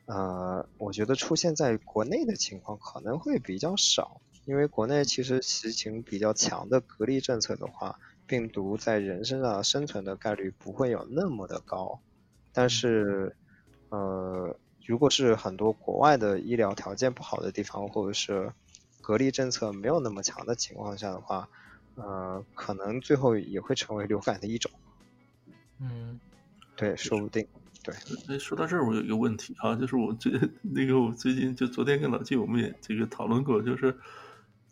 呃，我觉得出现在国内的情况可能会比较少，因为国内其实实行比较强的隔离政策的话，病毒在人身上生存的概率不会有那么的高。但是，呃，如果是很多国外的医疗条件不好的地方，或者是隔离政策没有那么强的情况下的话，呃，可能最后也会成为流感的一种。嗯，对，说不定。对，哎，说到这儿，我有一个问题啊，就是我最 那个我最近就昨天跟老季我们也这个讨论过，就是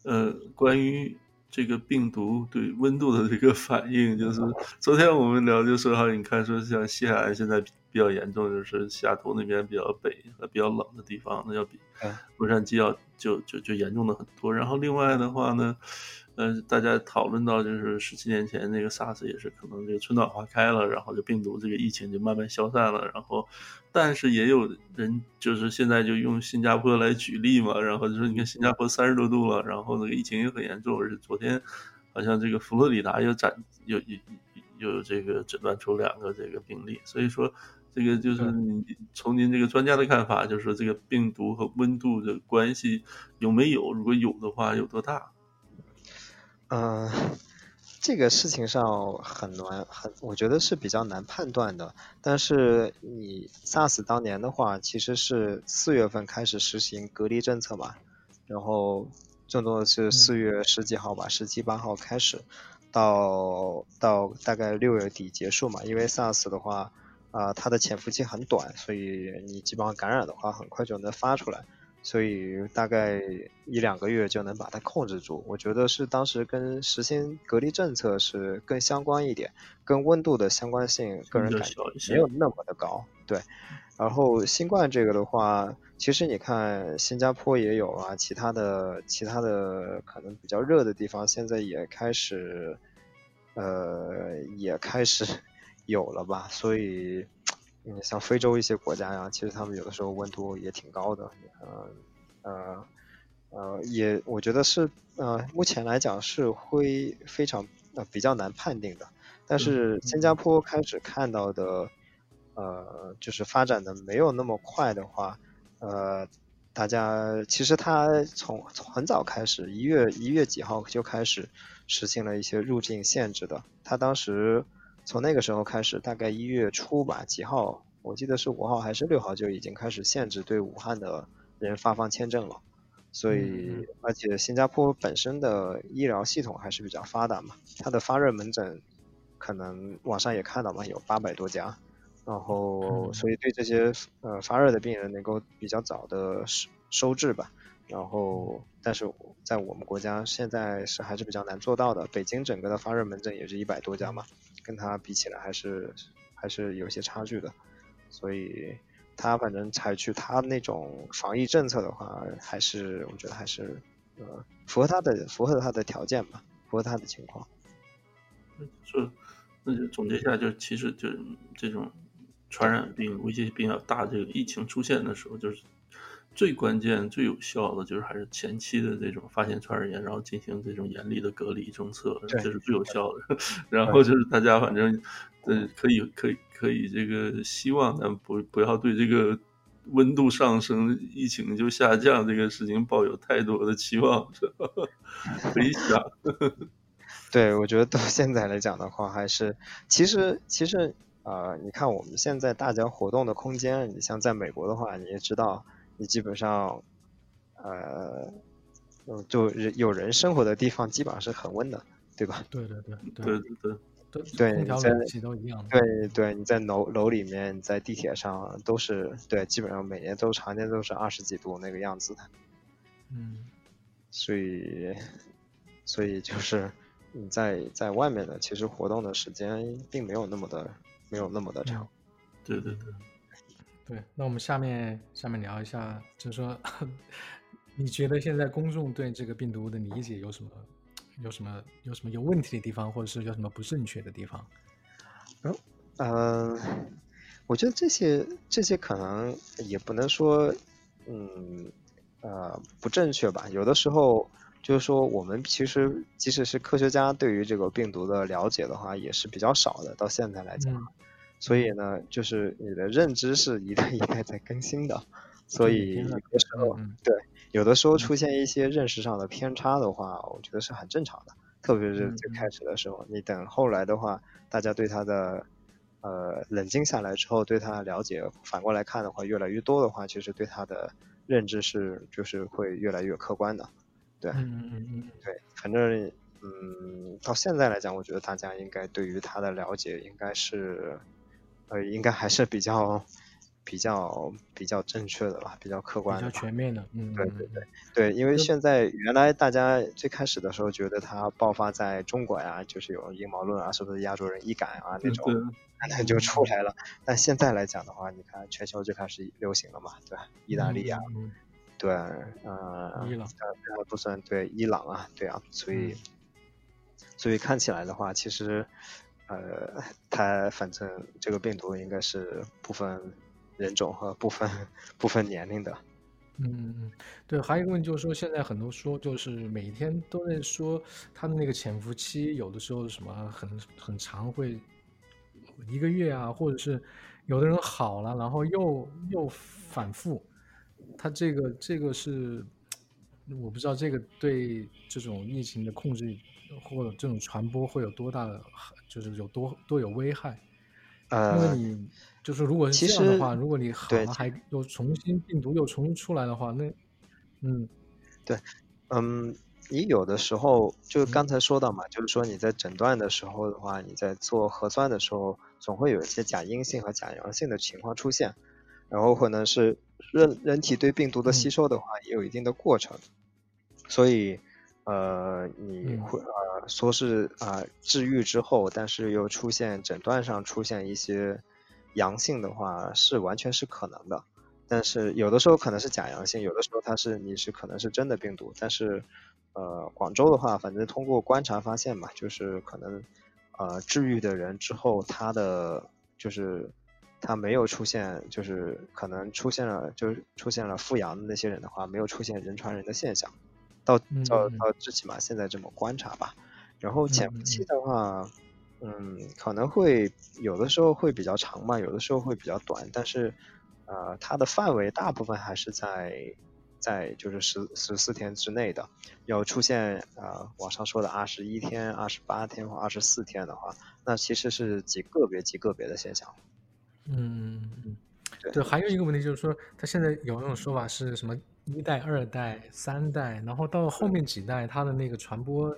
呃，关于这个病毒对温度的这个反应，就是昨天我们聊就说哈，你看说像西海岸现在比较严重，就是西雅图那边比较北和比较冷的地方，那要比洛杉矶要就就就严重的很多。然后另外的话呢。呃，大家讨论到就是十七年前那个 SARS 也是可能这个春暖花开了，然后这病毒这个疫情就慢慢消散了，然后，但是也有人就是现在就用新加坡来举例嘛，然后就说你看新加坡三十多度了，然后那个疫情也很严重，而且昨天好像这个佛罗里达又展又又又有这个诊断出两个这个病例，所以说这个就是你从您这个专家的看法，就是说这个病毒和温度的关系有没有？如果有的话，有多大？嗯，这个事情上很难，很我觉得是比较难判断的。但是你 SARS 当年的话，其实是四月份开始实行隔离政策嘛，然后最多是四月十几号吧，十七八号开始，到到大概六月底结束嘛。因为 SARS 的话，啊，它的潜伏期很短，所以你基本上感染的话，很快就能发出来。所以大概一两个月就能把它控制住，我觉得是当时跟实行隔离政策是更相关一点，跟温度的相关性个人感觉没有那么的高。对，然后新冠这个的话，其实你看新加坡也有啊，其他的其他的可能比较热的地方现在也开始，呃，也开始 有了吧，所以。嗯，像非洲一些国家呀，其实他们有的时候温度也挺高的，呃呃呃，也我觉得是呃，目前来讲是会非常呃比较难判定的。但是新加坡开始看到的，呃，就是发展的没有那么快的话，呃，大家其实他从从很早开始，一月一月几号就开始实行了一些入境限制的，他当时。从那个时候开始，大概一月初吧，几号？我记得是五号还是六号就已经开始限制对武汉的人发放签证了。所以，而且新加坡本身的医疗系统还是比较发达嘛，它的发热门诊可能网上也看到嘛，有八百多家。然后，所以对这些呃发热的病人能够比较早的收收治吧。然后，但是在我们国家现在是还是比较难做到的。北京整个的发热门诊也是一百多家嘛。跟他比起来还是还是有些差距的，所以他反正采取他那种防疫政策的话，还是我觉得还是呃符合他的符合他的条件吧，符合他的情况。是那就总结一下，就其实就这种传染病威胁比较大，这个疫情出现的时候，就是。最关键、最有效的就是还是前期的这种发现传染源，然后进行这种严厉的隔离政策，这是最有效的。然后就是大家反正，呃，可以、可以、可以这个希望，但不不要对这个温度上升、疫情就下降这个事情抱有太多的期望，是吧？可以想。对，我觉得到现在来讲的话，还是其实其实啊，你看我们现在大家活动的空间，你像在美国的话，你也知道。你基本上，呃，嗯就人有人生活的地方，基本上是很温的，对吧？对对对对对对，对，空调冷气都一样。对对，你在楼楼里面，在地铁上都是，对，基本上每年都常年都是二十几度那个样子的。嗯。所以，所以就是你在在外面的，其实活动的时间并没有那么的，没有那么的长。对对对。对，那我们下面下面聊一下，就是说，你觉得现在公众对这个病毒的理解有什么有什么有什么有问题的地方，或者是有什么不正确的地方？嗯嗯，我觉得这些这些可能也不能说嗯呃不正确吧，有的时候就是说我们其实即使是科学家对于这个病毒的了解的话，也是比较少的，到现在来讲。所以呢，就是你的认知是一代 一代在更新的，所以有的时候，对，有的时候出现一些认识上的偏差的话，我觉得是很正常的。特别是最开始的时候，你等后来的话，大家对他的呃冷静下来之后，对他了解反过来看的话，越来越多的话，其实对他的认知是就是会越来越客观的。对，嗯嗯嗯，对，反正嗯到现在来讲，我觉得大家应该对于他的了解应该是。呃，应该还是比较、比较、比较正确的吧，比较客观、比较全面的。嗯，对对对对，因为现在原来大家最开始的时候觉得它爆发在中国呀，就是有阴谋论啊，是不是亚洲人易感啊那种，那就出来了。但现在来讲的话，你看全球就开始流行了嘛，对吧？意大利啊，对，呃，伊朗，呃，不算对伊朗啊，对啊，所以，所以看起来的话，其实。呃，它反正这个病毒应该是不分人种和不分不分年龄的。嗯，对，还有一个问题就是说，现在很多说就是每天都在说他的那个潜伏期，有的时候什么很很长，会一个月啊，或者是有的人好了，然后又又反复。他这个这个是我不知道这个对这种疫情的控制。或者这种传播会有多大的，就是有多多有危害？呃，因为你就是如果是这样的话，如果你好了还又重新病毒又重新出来的话，那嗯，对，嗯，你有的时候就刚才说到嘛，就是说你在诊断的时候的话，你在做核酸的时候，总会有一些假阴性和假阳性的情况出现，然后可能是人人体对病毒的吸收的话，也有一定的过程，所以。呃，你会呃说是啊治愈之后，但是又出现诊断上出现一些阳性的话，是完全是可能的。但是有的时候可能是假阳性，有的时候它是你是可能是真的病毒。但是呃广州的话，反正通过观察发现嘛，就是可能呃治愈的人之后，他的就是他没有出现，就是可能出现了就是出现了复阳的那些人的话，没有出现人传人的现象。到到到最起码现在这么观察吧，然后潜伏期的话，嗯，可能会有的时候会比较长嘛，有的时候会比较短，但是呃，它的范围大部分还是在在就是十十四天之内的，要出现呃网上说的二十一天、二十八天或二十四天的话，那其实是极个别极个别的现象。嗯嗯，对，还有一个问题就是说，他现在有一种说法是什么？一代、二代、三代，然后到后面几代，它的那个传播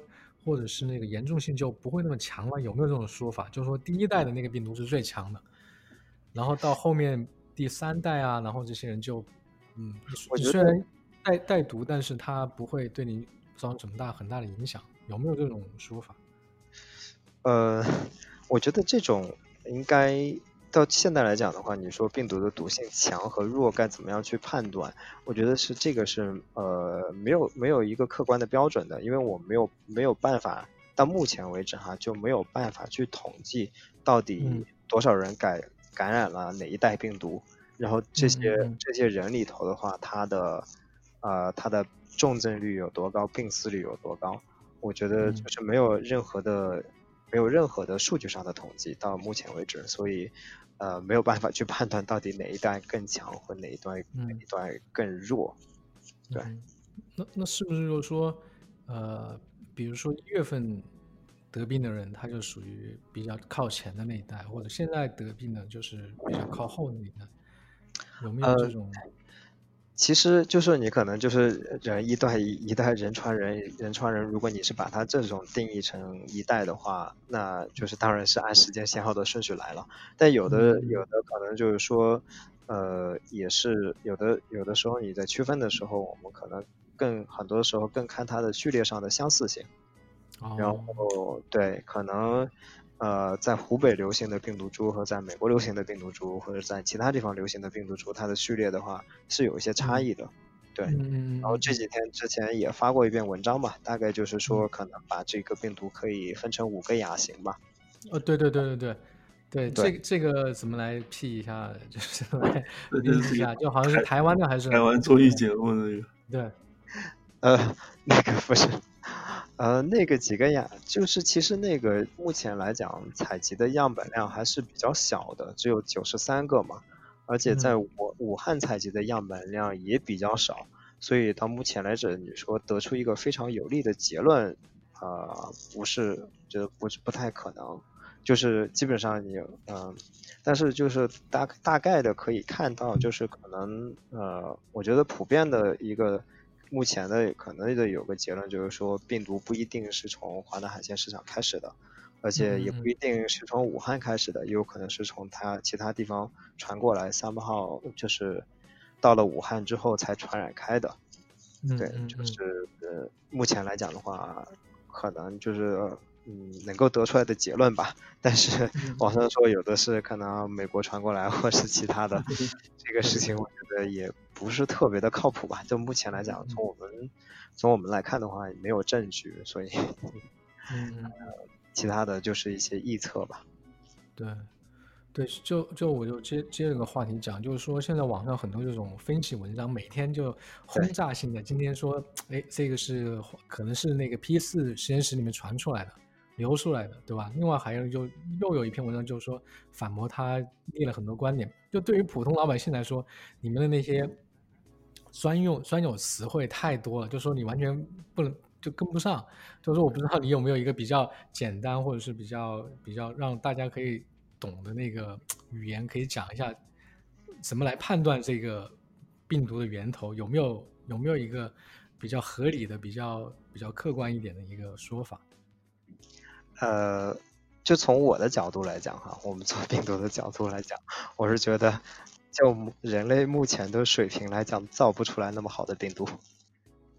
或者是那个严重性就不会那么强了。有没有这种说法？就是说第一代的那个病毒是最强的，然后到后面第三代啊，然后这些人就，嗯，我虽然带带毒，但是它不会对你造成什么大很大的影响。有没有这种说法？呃，我觉得这种应该。到现在来讲的话，你说病毒的毒性强和弱该怎么样去判断？我觉得是这个是呃没有没有一个客观的标准的，因为我没有没有办法到目前为止哈就没有办法去统计到底多少人感感染了哪一代病毒，然后这些这些人里头的话，他的呃他的重症率有多高，病死率有多高？我觉得就是没有任何的没有任何的数据上的统计到目前为止，所以。呃，没有办法去判断到底哪一段更强或哪一段哪一段更弱。对，那那是不是就是说，呃，比如说一月份得病的人，他就属于比较靠前的那一代，或者现在得病的就是比较靠后的那一代，有没有这种？其实就是你可能就是人一代一代人传人，人传人。如果你是把它这种定义成一代的话，那就是当然是按时间先后的顺序来了。但有的有的可能就是说，呃，也是有的有的时候你在区分的时候，我们可能更很多时候更看它的序列上的相似性。然后对，可能呃，在湖北流行的病毒株和在美国流行的病毒株，或者在其他地方流行的病毒株，它的序列的话是有一些差异的。对，然后这几天之前也发过一篇文章吧，大概就是说可能把这个病毒可以分成五个亚型吧。哦，对对对对对对，这这个怎么来 P 一下？就是来理解一下，就好像是台湾的还是台湾综艺节目那个？对，呃，那个不是。呃，那个几个样，就是其实那个目前来讲，采集的样本量还是比较小的，只有九十三个嘛，而且在武武汉采集的样本量也比较少，所以到目前来讲，你说得出一个非常有力的结论，啊，不是，觉得不是不太可能，就是基本上你，嗯，但是就是大大概的可以看到，就是可能，呃，我觉得普遍的一个。目前的可能的有个结论就是说，病毒不一定是从华南海鲜市场开始的，而且也不一定是从武汉开始的，也有可能是从它其他地方传过来，三号就是到了武汉之后才传染开的。对，就是呃，目前来讲的话，可能就是嗯，能够得出来的结论吧。但是网上说有的是可能美国传过来，或是其他的，这个事情我觉得也。不是特别的靠谱吧？就目前来讲，从我们从我们来看的话，没有证据，所以，嗯，其他的就是一些臆测吧。对，对，就就我就接接这个话题讲，就是说现在网上很多这种分析文章，每天就轰炸性的，今天说，哎，这个是可能是那个 P 四实验室里面传出来的。流出来的，对吧？另外还有就又有一篇文章，就是说反驳他列了很多观点。就对于普通老百姓来说，你们的那些专用专有词汇太多了，就说你完全不能就跟不上。就是说我不知道你有没有一个比较简单或者是比较比较让大家可以懂的那个语言，可以讲一下怎么来判断这个病毒的源头，有没有有没有一个比较合理的、比较比较客观一点的一个说法？呃，就从我的角度来讲哈，我们做病毒的角度来讲，我是觉得，就人类目前的水平来讲，造不出来那么好的病毒。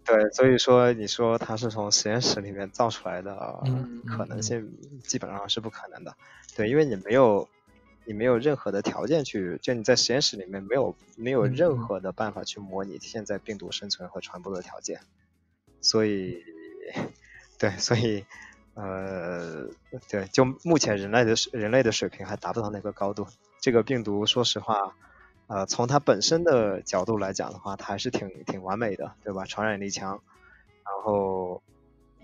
对，所以说你说它是从实验室里面造出来的，可能性基本上是不可能的。对，因为你没有，你没有任何的条件去，就你在实验室里面没有没有任何的办法去模拟现在病毒生存和传播的条件。所以，对，所以。呃，对，就目前人类的人类的水平还达不到那个高度。这个病毒，说实话，呃，从它本身的角度来讲的话，它还是挺挺完美的，对吧？传染力强，然后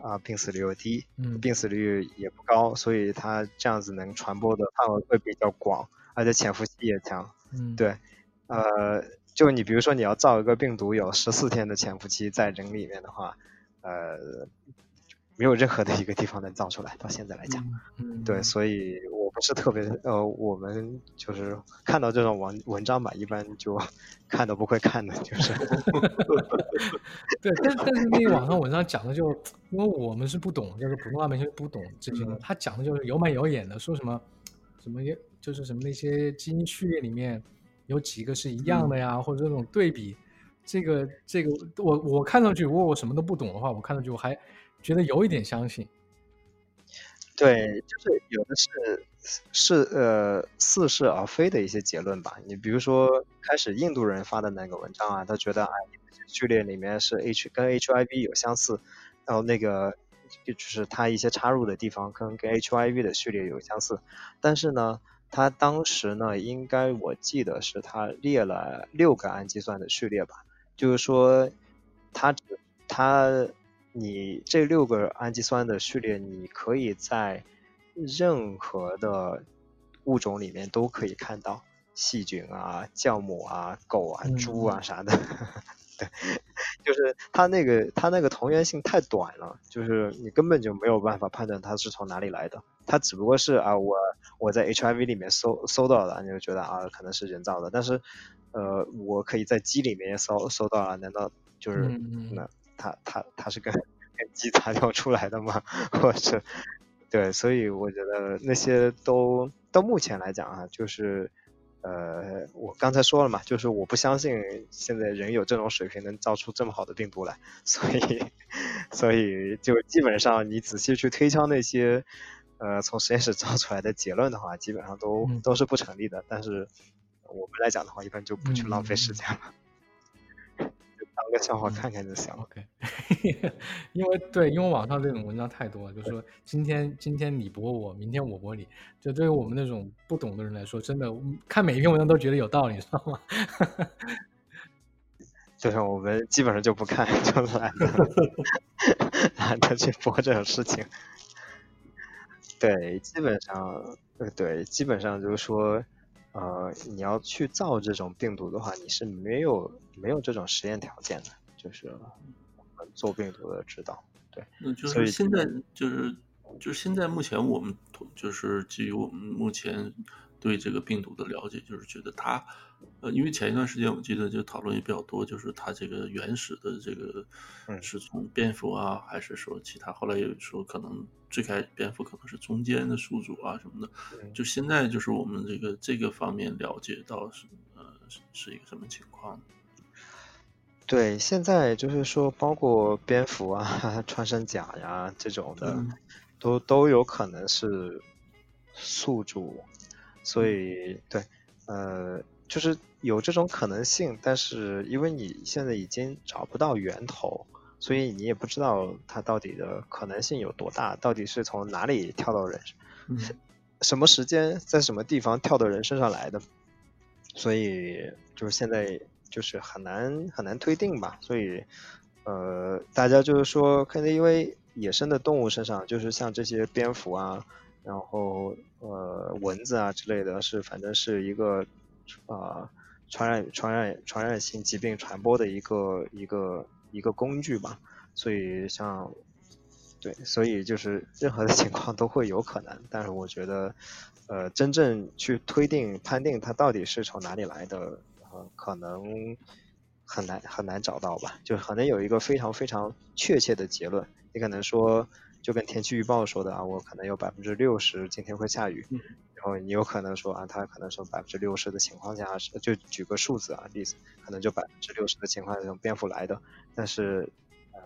啊，病死率又低，病死率也不高，所以它这样子能传播的范围会比较广，而且潜伏期也强。嗯，对，呃，就你比如说你要造一个病毒有十四天的潜伏期在人里面的话，呃。没有任何的一个地方能造出来，到现在来讲，嗯对，所以我不是特别呃，我们就是看到这种文文章吧，一般就 看都不会看的，就是。对，但但是那个网上文章讲的就，因为我们是不懂，就是普通老百姓不懂这些的，他讲的就是有板有眼的，说什么什么就是什么那些基因序列里面有几个是一样的呀，或者这种对比，这个这个我我看上去，如果我什么都不懂的话，我看上去我还。觉得有一点相信，对，就是有的是是呃似是而非的一些结论吧。你比如说，开始印度人发的那个文章啊，他觉得哎，序列里面是 H 跟 HIV 有相似，然后那个就是他一些插入的地方跟跟 HIV 的序列有相似，但是呢，他当时呢，应该我记得是他列了六个氨基酸的序列吧，就是说他他。你这六个氨基酸的序列，你可以在任何的物种里面都可以看到，细菌啊、酵母啊、狗啊、猪啊啥的，对，就是它那个它那个同源性太短了，就是你根本就没有办法判断它是从哪里来的，它只不过是啊，我我在 HIV 里面搜搜到的，你就觉得啊可能是人造的，但是呃，我可以在鸡里面搜搜到了，难道就是那？它它它是跟跟鸡杂交出来的吗？或者对，所以我觉得那些都到目前来讲啊，就是呃，我刚才说了嘛，就是我不相信现在人有这种水平能造出这么好的病毒来，所以所以就基本上你仔细去推敲那些呃从实验室造出来的结论的话，基本上都都是不成立的。但是我们来讲的话，一般就不去浪费时间了。当个笑话看看就行了。OK，因为对，因为网上这种文章太多了，就是说今天今天你驳我，明天我驳你，就对于我们那种不懂的人来说，真的看每一篇文章都觉得有道理，知道吗？就是我们基本上就不看，就懒得 懒得去播这种事情。对，基本上，呃，对，基本上就是说。呃，你要去造这种病毒的话，你是没有没有这种实验条件的，就是做病毒的指导。对，那就是现在就是就是现在目前我们就是基于我们目前对这个病毒的了解，就是觉得它。呃，因为前一段时间我记得就讨论也比较多，就是它这个原始的这个是从蝙蝠啊，还是说其他？后来有说可能最开始蝙蝠可能是中间的宿主啊什么的。就现在就是我们这个这个方面了解到是呃是一个什么情况？对，现在就是说包括蝙蝠啊、穿山甲呀这种的，都都有可能是宿主，所以对，呃。就是有这种可能性，但是因为你现在已经找不到源头，所以你也不知道它到底的可能性有多大，到底是从哪里跳到人，什么时间在什么地方跳到人身上来的，所以就是现在就是很难很难推定吧。所以呃，大家就是说，可能因为野生的动物身上，就是像这些蝙蝠啊，然后呃蚊子啊之类的，是反正是一个。啊，传染、传染、传染性疾病传播的一个一个一个工具吧。所以像，对，所以就是任何的情况都会有可能。但是我觉得，呃，真正去推定、判定它到底是从哪里来的，呃，可能很难很难找到吧。就可能有一个非常非常确切的结论。你可能说，就跟天气预报说的啊，我可能有百分之六十今天会下雨。然后你有可能说啊，它可能说百分之六十的情况下是，就举个数字啊例子，可能就百分之六十的情况下从蝙蝠来的，但是呃，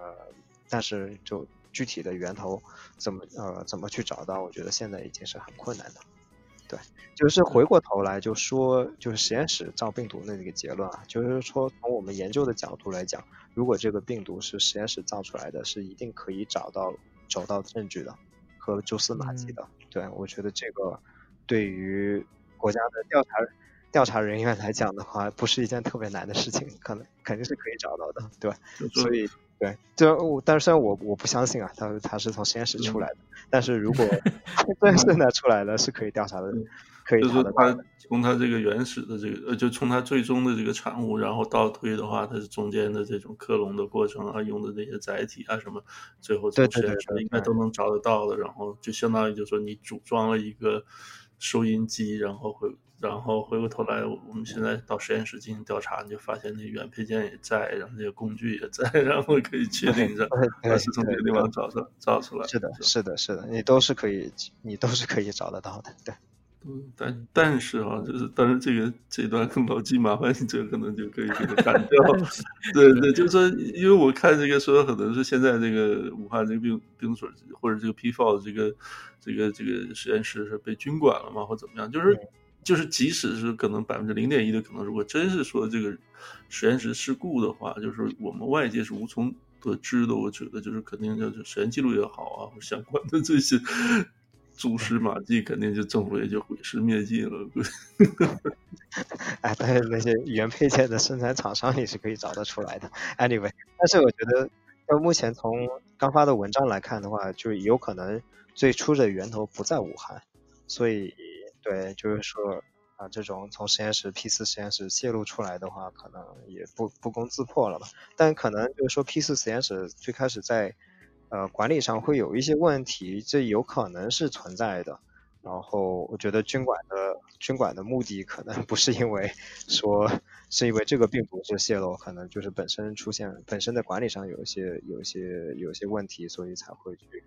但是就具体的源头怎么呃怎么去找到，我觉得现在已经是很困难的。对，就是回过头来就说，就是实验室造病毒的那个结论啊，就是说从我们研究的角度来讲，如果这个病毒是实验室造出来的，是一定可以找到找到证据的和蛛丝马迹的。对，我觉得这个。对于国家的调查调查人员来讲的话，不是一件特别难的事情，可能肯定是可以找到的，对吧？所以，对，就但是虽然我我不相信啊，他他是从实验室出来的，但是如果 真是的出来了，是可以调查的，可以就是它从它这个原始的这个呃，就从它最终的这个产物，然后倒推的话，它是中间的这种克隆的过程啊，用的那些载体啊什么，最后从实验室应该都能找得到的，然后就相当于就说你组装了一个。收音机，然后回，然后回过头来，我们现在到实验室进行调查，你就发现那原配件也在，然后那些工具也在，然后可以确定着 它是从这个地方找出找出来。是的，是的，是的，你都是可以，你都是可以找得到的，对。嗯，但但是啊，就是当然这个这段老纪麻烦你这个可能就可以给它砍掉。对对，就是说，因为我看这个说可能是现在这个武汉这个病病毒所或者这个 P f o 这个这个这个实验室是被军管了嘛，或怎么样？就是就是即使是可能百分之零点一的可能，如果真是说这个实验室事故的话，就是我们外界是无从得知的。我觉得就是肯定就是实验记录也好啊，或相关的这些。蛛丝马 迹，肯定就政府也就毁尸灭迹了。哎，但是那些原配件的生产厂商也是可以找得出来的。Anyway，但是我觉得，就目前从刚发的文章来看的话，就有可能最初的源头不在武汉，所以对，就是说啊，这种从实验室 P 四实验室泄露出来的话，可能也不不攻自破了吧。但可能就是说 P 四实验室最开始在。呃，管理上会有一些问题，这有可能是存在的。然后我觉得军管的军管的目的可能不是因为说是因为这个病毒是泄露，可能就是本身出现本身的管理上有一些有一些有一些问题，所以才会去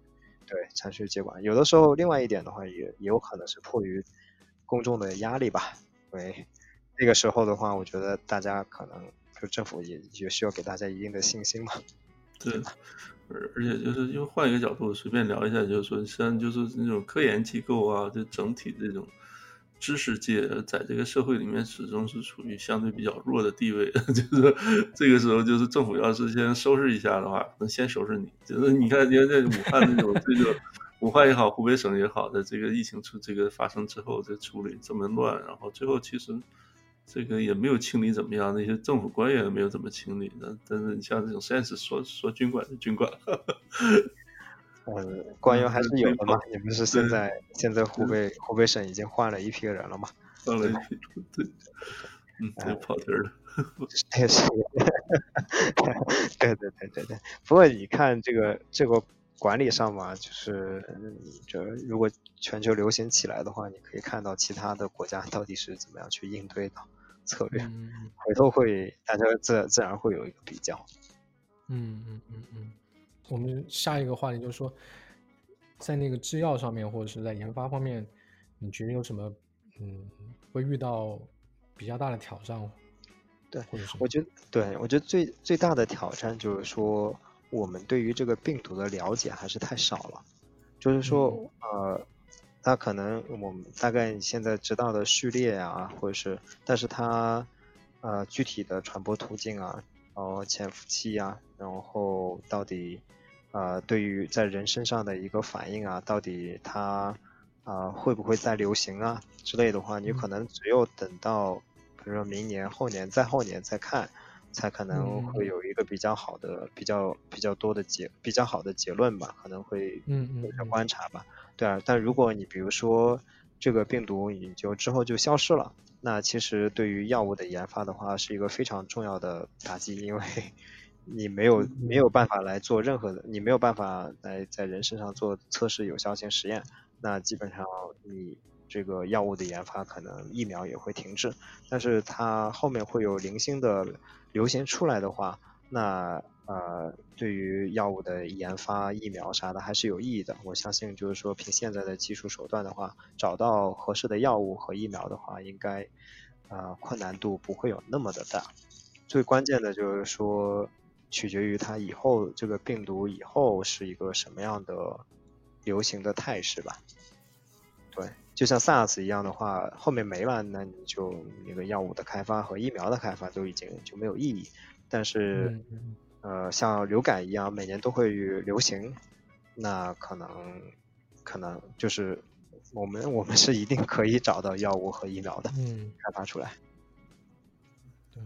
对才去接管。有的时候，另外一点的话，也也有可能是迫于公众的压力吧。因为，那个时候的话，我觉得大家可能就政府也也需要给大家一定的信心嘛。对。而而且就是因为换一个角度随便聊一下，就是说像就是那种科研机构啊，就整体这种知识界在这个社会里面始终是处于相对比较弱的地位，就是这个时候就是政府要是先收拾一下的话，能先收拾你。就是你看，你看在武汉那种这个武汉也好，湖北省也好的这个疫情出这个发生之后，这处理这么乱，然后最后其实。这个也没有清理怎么样，那些政府官员也没有怎么清理的。但是你像这种实验室说说军管就军管，嗯，官员还是有的嘛。你们是现在现在湖北湖北省已经换了一批人了嘛？换了一批，对，嗯，对，跑题了。也是，对对对对对。不过你看这个这个管理上嘛，就是就如果全球流行起来的话，你可以看到其他的国家到底是怎么样去应对的。策略，回头会大家自自然会有一个比较。嗯嗯嗯嗯，我们下一个话题就是说，在那个制药上面或者是在研发方面，你觉得有什么嗯会遇到比较大的挑战？对，我觉得对我觉得最最大的挑战就是说，我们对于这个病毒的了解还是太少了，就是说呃。它可能我们大概现在知道的序列啊，或者是，但是它呃具体的传播途径啊，然后潜伏期啊，然后到底呃对于在人身上的一个反应啊，到底它啊会不会再流行啊之类的话，你可能只有等到比如说明年、后年、再后年再看，才可能会有一个比较好的、比较比较多的结、比较好的结论吧，可能会嗯嗯有观察吧。对啊，但如果你比如说这个病毒你就之后就消失了，那其实对于药物的研发的话是一个非常重要的打击，因为 你没有没有办法来做任何的，你没有办法来在人身上做测试有效性实验，那基本上你这个药物的研发可能疫苗也会停滞，但是它后面会有零星的流行出来的话，那。呃，对于药物的研发、疫苗啥的还是有意义的。我相信，就是说，凭现在的技术手段的话，找到合适的药物和疫苗的话，应该，呃，困难度不会有那么的大。最关键的就是说，取决于它以后这个病毒以后是一个什么样的流行的态势吧。对，就像 SARS 一样的话，后面没了，那你就那个药物的开发和疫苗的开发都已经就没有意义。但是，呃，像流感一样，每年都会流行，那可能可能就是我们我们是一定可以找到药物和疫苗的，嗯，开发出来。对，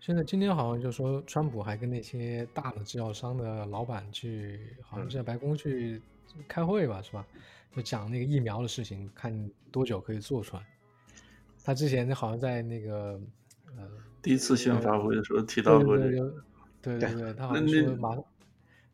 现在今天好像就说，川普还跟那些大的制药商的老板去，好像是在白宫去开会吧，是吧？就讲那个疫苗的事情，看多久可以做出来。他之前好像在那个呃第一次新闻发布会的时候提到过这个。对对对，他好像说马上，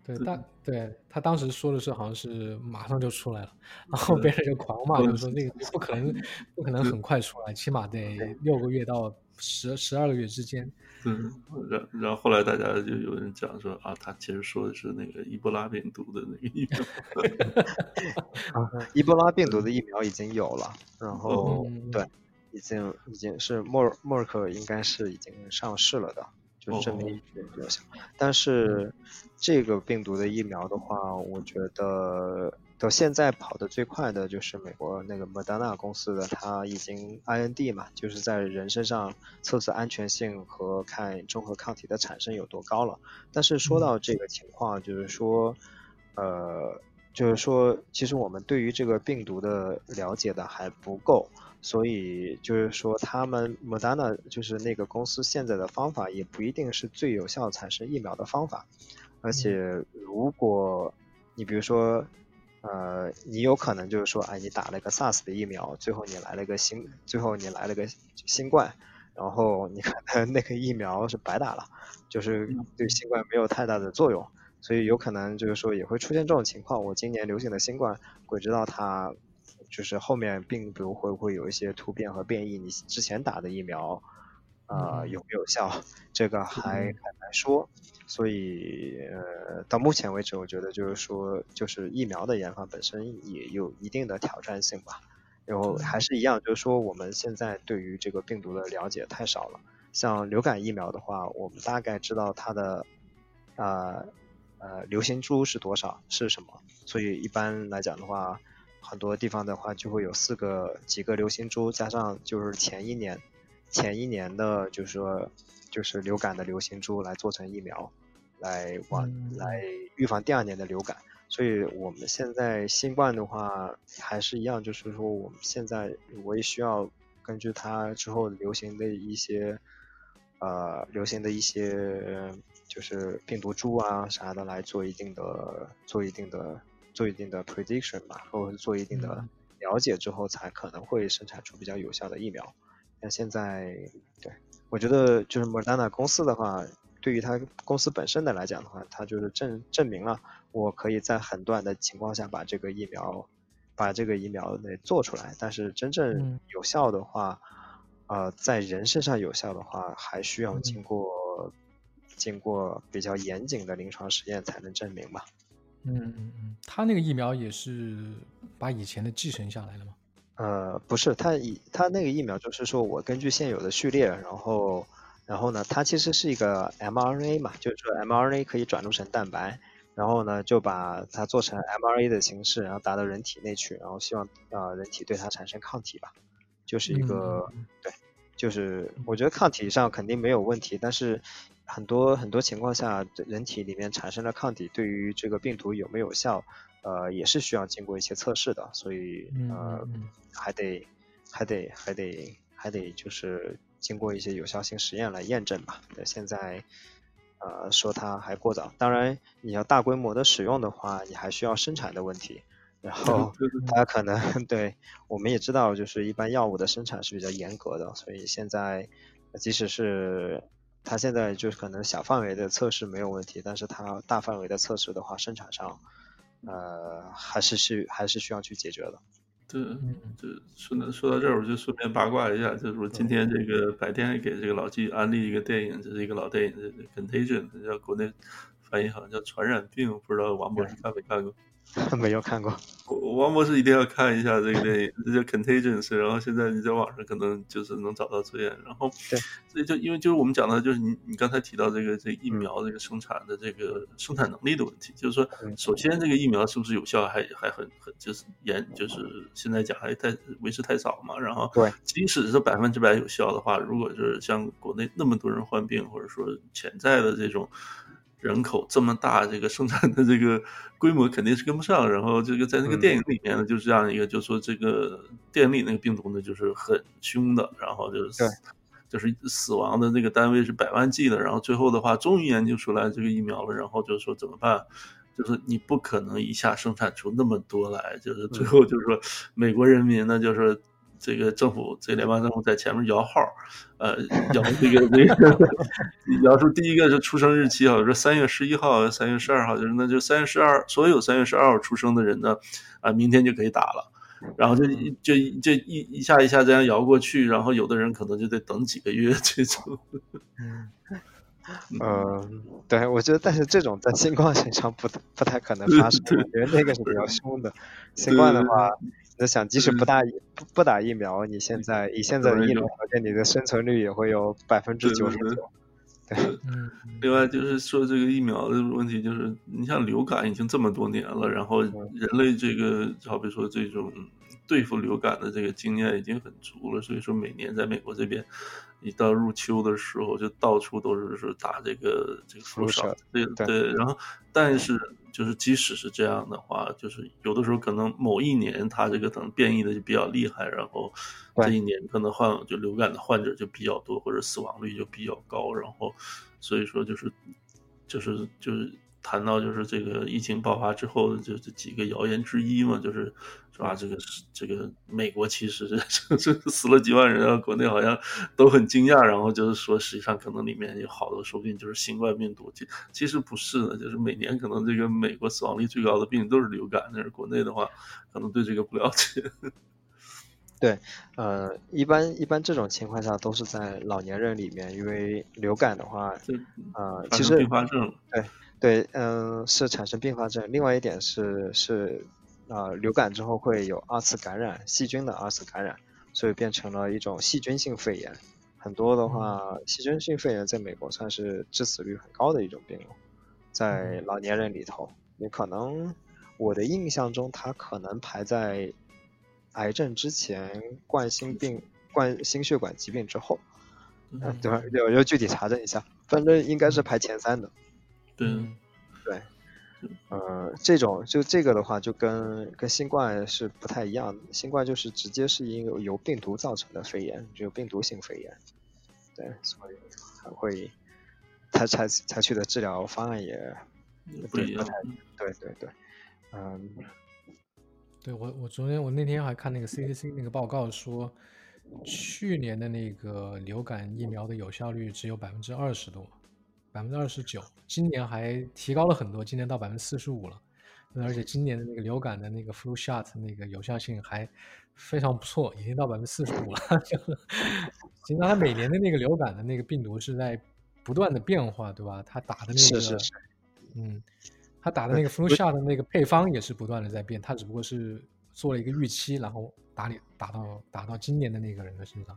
对，但对他当时说的是好像是马上就出来了，然后别人就狂骂，就说那个不可能，不可能很快出来，起码得六个月到十十二个月之间。嗯，然然后后来大家就有人讲说啊，他其实说的是那个伊波拉病毒的那个疫苗。啊，伊波拉病毒的疫苗已经有了，然后对，已经已经是默默尔克应该是已经上市了的。就是证明比较小，但是这个病毒的疫苗的话，我觉得到现在跑得最快的就是美国那个莫德纳公司的，它已经 IND 嘛，就是在人身上测试安全性和看中和抗体的产生有多高了。但是说到这个情况，就是说，呃，就是说，其实我们对于这个病毒的了解的还不够。所以就是说，他们莫达纳就是那个公司现在的方法也不一定是最有效产生疫苗的方法，而且如果你比如说，呃，你有可能就是说，哎，你打了个 SARS 的疫苗，最后你来了个新，最后你来了个新冠，然后你可能那个疫苗是白打了，就是对新冠没有太大的作用，所以有可能就是说也会出现这种情况。我今年流行的新冠，鬼知道它。就是后面病毒会不会有一些突变和变异？你之前打的疫苗，啊有没有效？这个还很难说。所以呃，到目前为止，我觉得就是说，就是疫苗的研发本身也有一定的挑战性吧。然后还是一样，就是说我们现在对于这个病毒的了解太少了。像流感疫苗的话，我们大概知道它的啊呃流行株是多少是什么，所以一般来讲的话，很多地方的话就会有四个几个流行株，加上就是前一年前一年的，就是说就是流感的流行株来做成疫苗，来往来预防第二年的流感。所以我们现在新冠的话还是一样，就是说我们现在我也需要根据它之后流行的一些呃流行的一些就是病毒株啊啥的来做一定的做一定的做一定的 prediction 吧，或者做一定的了解之后，才可能会生产出比较有效的疫苗。那现在对我觉得就是莫丹娜公司的话。对于它公司本身的来讲的话，它就是证证明了我可以在很短的情况下把这个疫苗，把这个疫苗给做出来。但是真正有效的话，呃，在人身上有效的话，还需要经过经过比较严谨的临床实验才能证明吧。嗯嗯嗯，他那个疫苗也是把以前的继承下来了吗？呃，不是，他以他那个疫苗就是说我根据现有的序列，然后。然后呢，它其实是一个 mRNA 嘛，就是说 mRNA 可以转录成蛋白，然后呢就把它做成 mRNA 的形式，然后打到人体内去，然后希望啊人体对它产生抗体吧，就是一个对，就是我觉得抗体上肯定没有问题，但是很多很多情况下，人体里面产生的抗体对于这个病毒有没有效，呃也是需要经过一些测试的，所以呃还得还得还得还得就是。经过一些有效性实验来验证吧。那现在，呃，说它还过早。当然，你要大规模的使用的话，你还需要生产的问题。然 后，它可能 对我们也知道，就是一般药物的生产是比较严格的。所以现在，即使是它现在就是可能小范围的测试没有问题，但是它大范围的测试的话，生产上，呃，还是需还是需要去解决的。对，就说到说到这儿，我就顺便八卦一下，就是我今天这个白天给这个老季安利一个电影，这是一个老电影，这 Contagion，叫国内翻译好像叫传染病，不知道王博士看没看过。没有看过，王博士一定要看一下这个电影，这叫 Contagions。然后现在你在网上可能就是能找到资源。然后，所以就因为就是我们讲的，就是你你刚才提到这个这疫苗这个生产的这个生产能力的问题，就是说，首先这个疫苗是不是有效，还还很很就是严，就是现在讲还太为时太早嘛。然后，对，即使是百分之百有效的话，如果就是像国内那么多人患病，或者说潜在的这种。人口这么大，这个生产的这个规模肯定是跟不上。然后这个在那个电影里面呢，就是这样一个，就说这个电力那个病毒呢，就是很凶的，然后就是就是死亡的那个单位是百万计的。然后最后的话，终于研究出来这个疫苗了。然后就是说怎么办？就是你不可能一下生产出那么多来。就是最后就是说，美国人民呢，就是。这个政府，这联邦政府在前面摇号，呃，摇这个这个，摇出第一个是出生日期啊，说三月十一号、三月十二号，就是那就三月十二，所有三月十二号出生的人呢，啊，明天就可以打了，然后就就就一一下一下这样摇过去，然后有的人可能就得等几个月这种。嗯，对，我觉得，但是这种在新冠身上不不太可能发生，我觉得那个是比较凶的。新冠的话。那想，即使不打不不打疫苗，你现在以现在的医疗条件，你的生存率也会有百分之九十九。对，嗯。另外就是说这个疫苗的问题，就是你像流感已经这么多年了，然后人类这个好比说这种对付流感的这个经验已经很足了，所以说每年在美国这边，一到入秋的时候，就到处都是说打这个这个辐射，对对。然后，但是。就是即使是这样的话，就是有的时候可能某一年它这个可能变异的就比较厉害，然后这一年可能患就流感的患者就比较多，或者死亡率就比较高，然后所以说就是就是就是。谈到就是这个疫情爆发之后的就这几个谣言之一嘛，就是是吧？这个这个美国其实这这 死了几万人啊，国内好像都很惊讶，然后就是说实际上可能里面有好多说不定就是新冠病毒，其其实不是的，就是每年可能这个美国死亡率最高的病都是流感，但是国内的话可能对这个不了解。对，呃，一般一般这种情况下都是在老年人里面，因为流感的话，呃，其实并发症对。对，嗯，是产生并发症。另外一点是，是，啊，流感之后会有二次感染，细菌的二次感染，所以变成了一种细菌性肺炎。很多的话，细菌性肺炎在美国算是致死率很高的一种病了。在老年人里头，也可能我的印象中，它可能排在癌症之前，冠心病、冠心血管疾病之后。嗯，对吧？要要具体查证一下，反正应该是排前三的。对，对，呃，这种就这个的话，就跟跟新冠是不太一样的。新冠就是直接是因为由病毒造成的肺炎，就病毒性肺炎。对，所以才会他采采取的治疗方案也不一样。对对对，嗯，对我我昨天我那天还看那个 CDC 那个报告说。去年的那个流感疫苗的有效率只有百分之二十多，百分之二十九。今年还提高了很多，今年到百分之四十五了。而且今年的那个流感的那个 flu shot 那个有效性还非常不错，已经到百分之四十五了。实际上，它每年的那个流感的那个病毒是在不断的变化，对吧？它打的那个，是是是，嗯，它打的那个 flu shot 的那个配方也是不断的在变，它只不过是做了一个预期，然后。打脸打到打到今年的那个人的身上，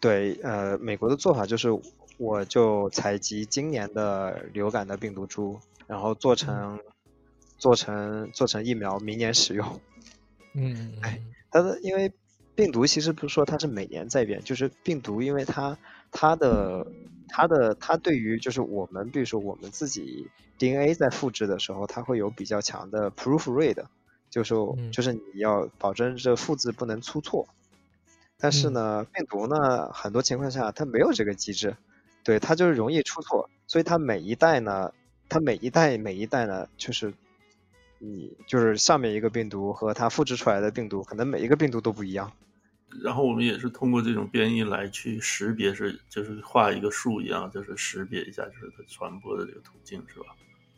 对，呃，美国的做法就是，我就采集今年的流感的病毒株，然后做成做成做成疫苗，明年使用。嗯，哎，它的因为病毒其实不是说它是每年在变，就是病毒因为它它的它的它对于就是我们比如说我们自己 DNA 在复制的时候，它会有比较强的 proofread，。就是就是你要保证这复制不能出错，但是呢，病毒呢，很多情况下它没有这个机制，对它就是容易出错，所以它每一代呢，它每一代每一代呢，就是你就是上面一个病毒和它复制出来的病毒，可能每一个病毒都不一样。然后我们也是通过这种变异来去识别，是就是画一个树一样，就是识别一下就是它传播的这个途径，是吧？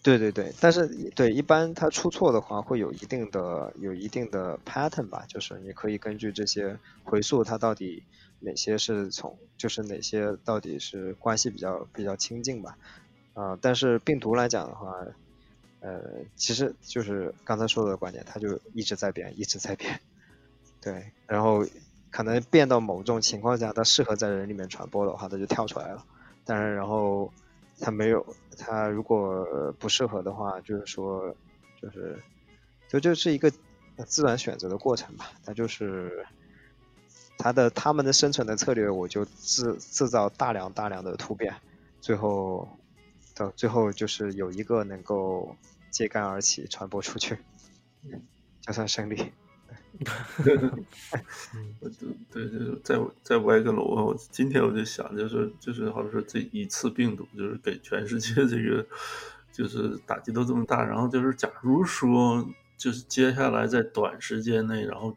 对对对，但是对一般它出错的话，会有一定的有一定的 pattern 吧，就是你可以根据这些回溯，它到底哪些是从，就是哪些到底是关系比较比较亲近吧，啊，但是病毒来讲的话，呃，其实就是刚才说的观点，它就一直在变，一直在变，对，然后可能变到某种情况下，它适合在人里面传播的话，它就跳出来了，当然然后。它没有，它如果不适合的话，就是说，就是，就就是一个自然选择的过程吧。它就是他的他们的生存的策略，我就制制造大量大量的突变，最后到最后就是有一个能够揭竿而起传播出去，就算胜利。对对对，在在歪个楼啊！我今天我就想，就是就是好像说这一次病毒，就是给全世界这个就是打击都这么大，然后就是假如说就是接下来在短时间内，然后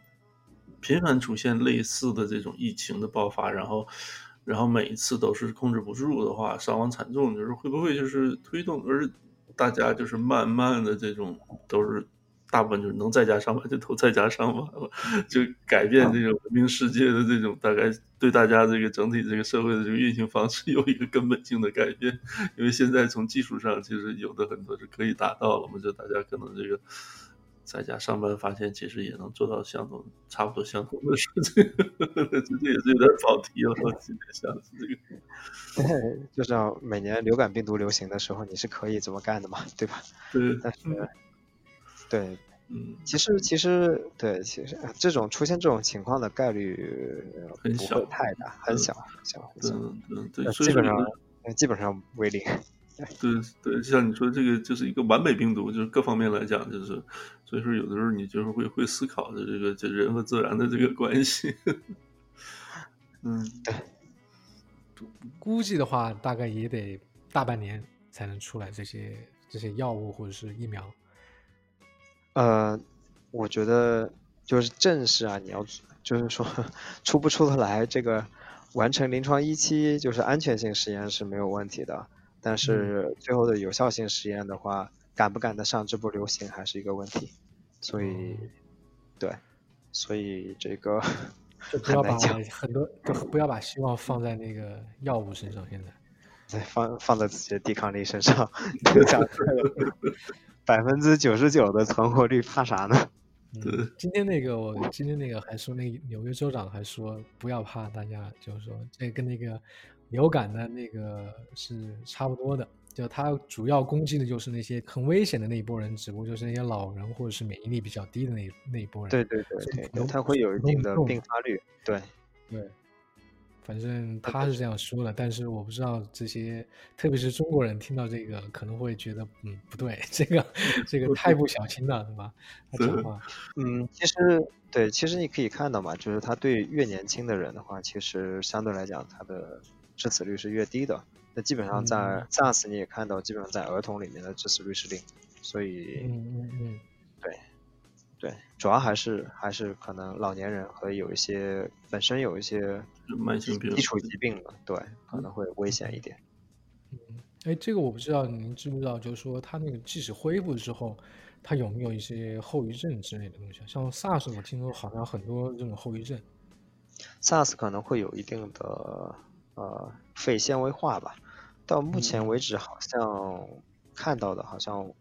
频繁出现类似的这种疫情的爆发，然后然后每一次都是控制不住的话，伤亡惨重，就是会不会就是推动，而大家就是慢慢的这种都是。大部分就是能在家上班就都在家上班了，就改变这种文明世界的这种大概对大家这个整体这个社会的这个运行方式有一个根本性的改变。因为现在从技术上其实有的很多是可以达到了嘛，就大家可能这个在家上班发现其实也能做到相同差不多相同的事情，这也是有点跑题了。我今天想是这个，对，就像每年流感病毒流行的时候，你是可以这么干的嘛，对吧？对，但是。对，嗯，其实其实对，其实这种出现这种情况的概率不会太大，很小，很小，很小，嗯嗯，对，基本上基本上为零。对对，就像你说，这个就是一个完美病毒，就是各方面来讲，就是所以说有的时候你就是会会思考的这个这人和自然的这个关系。嗯，对，估计的话大概也得大半年才能出来这些这些药物或者是疫苗。呃，我觉得就是正式啊，你要就是说 出不出得来，这个完成临床一期就是安全性实验是没有问题的，但是最后的有效性实验的话，赶不赶得上这波流行还是一个问题，所以对，所以这个不要把很多不要把希望放在那个药物身上，现在。对放放在自己的抵抗力身上，百分之九十九的存活率，怕啥呢？嗯，今天那个我今天那个还说，那纽约州长还说不要怕，大家就是说这跟那个流感的那个是差不多的，就它主要攻击的就是那些很危险的那一波人，只不过就是那些老人或者是免疫力比较低的那那一波人。对对对对，他会有一定的并发率。对对。反正他是这样说的，但是我不知道这些，特别是中国人听到这个可能会觉得，嗯，不对，这个这个太不小心了，对吧？他讲话，嗯，其实对，其实你可以看到嘛，就是他对越年轻的人的话，其实相对来讲他的致死率是越低的。那基本上在 SARS 你也看到，基本上在儿童里面的致死率是零，所以，嗯嗯嗯，对。对，主要还是还是可能老年人和有一些本身有一些慢性病、基础疾病的，对，可能会危险一点。嗯，哎，这个我不知道，您知不知道？就是说，他那个即使恢复之后，他有没有一些后遗症之类的东西？像 SARS，我听说好像很多这种后遗症。SARS 可能会有一定的呃肺纤维化吧，到目前为止好像看到的好像。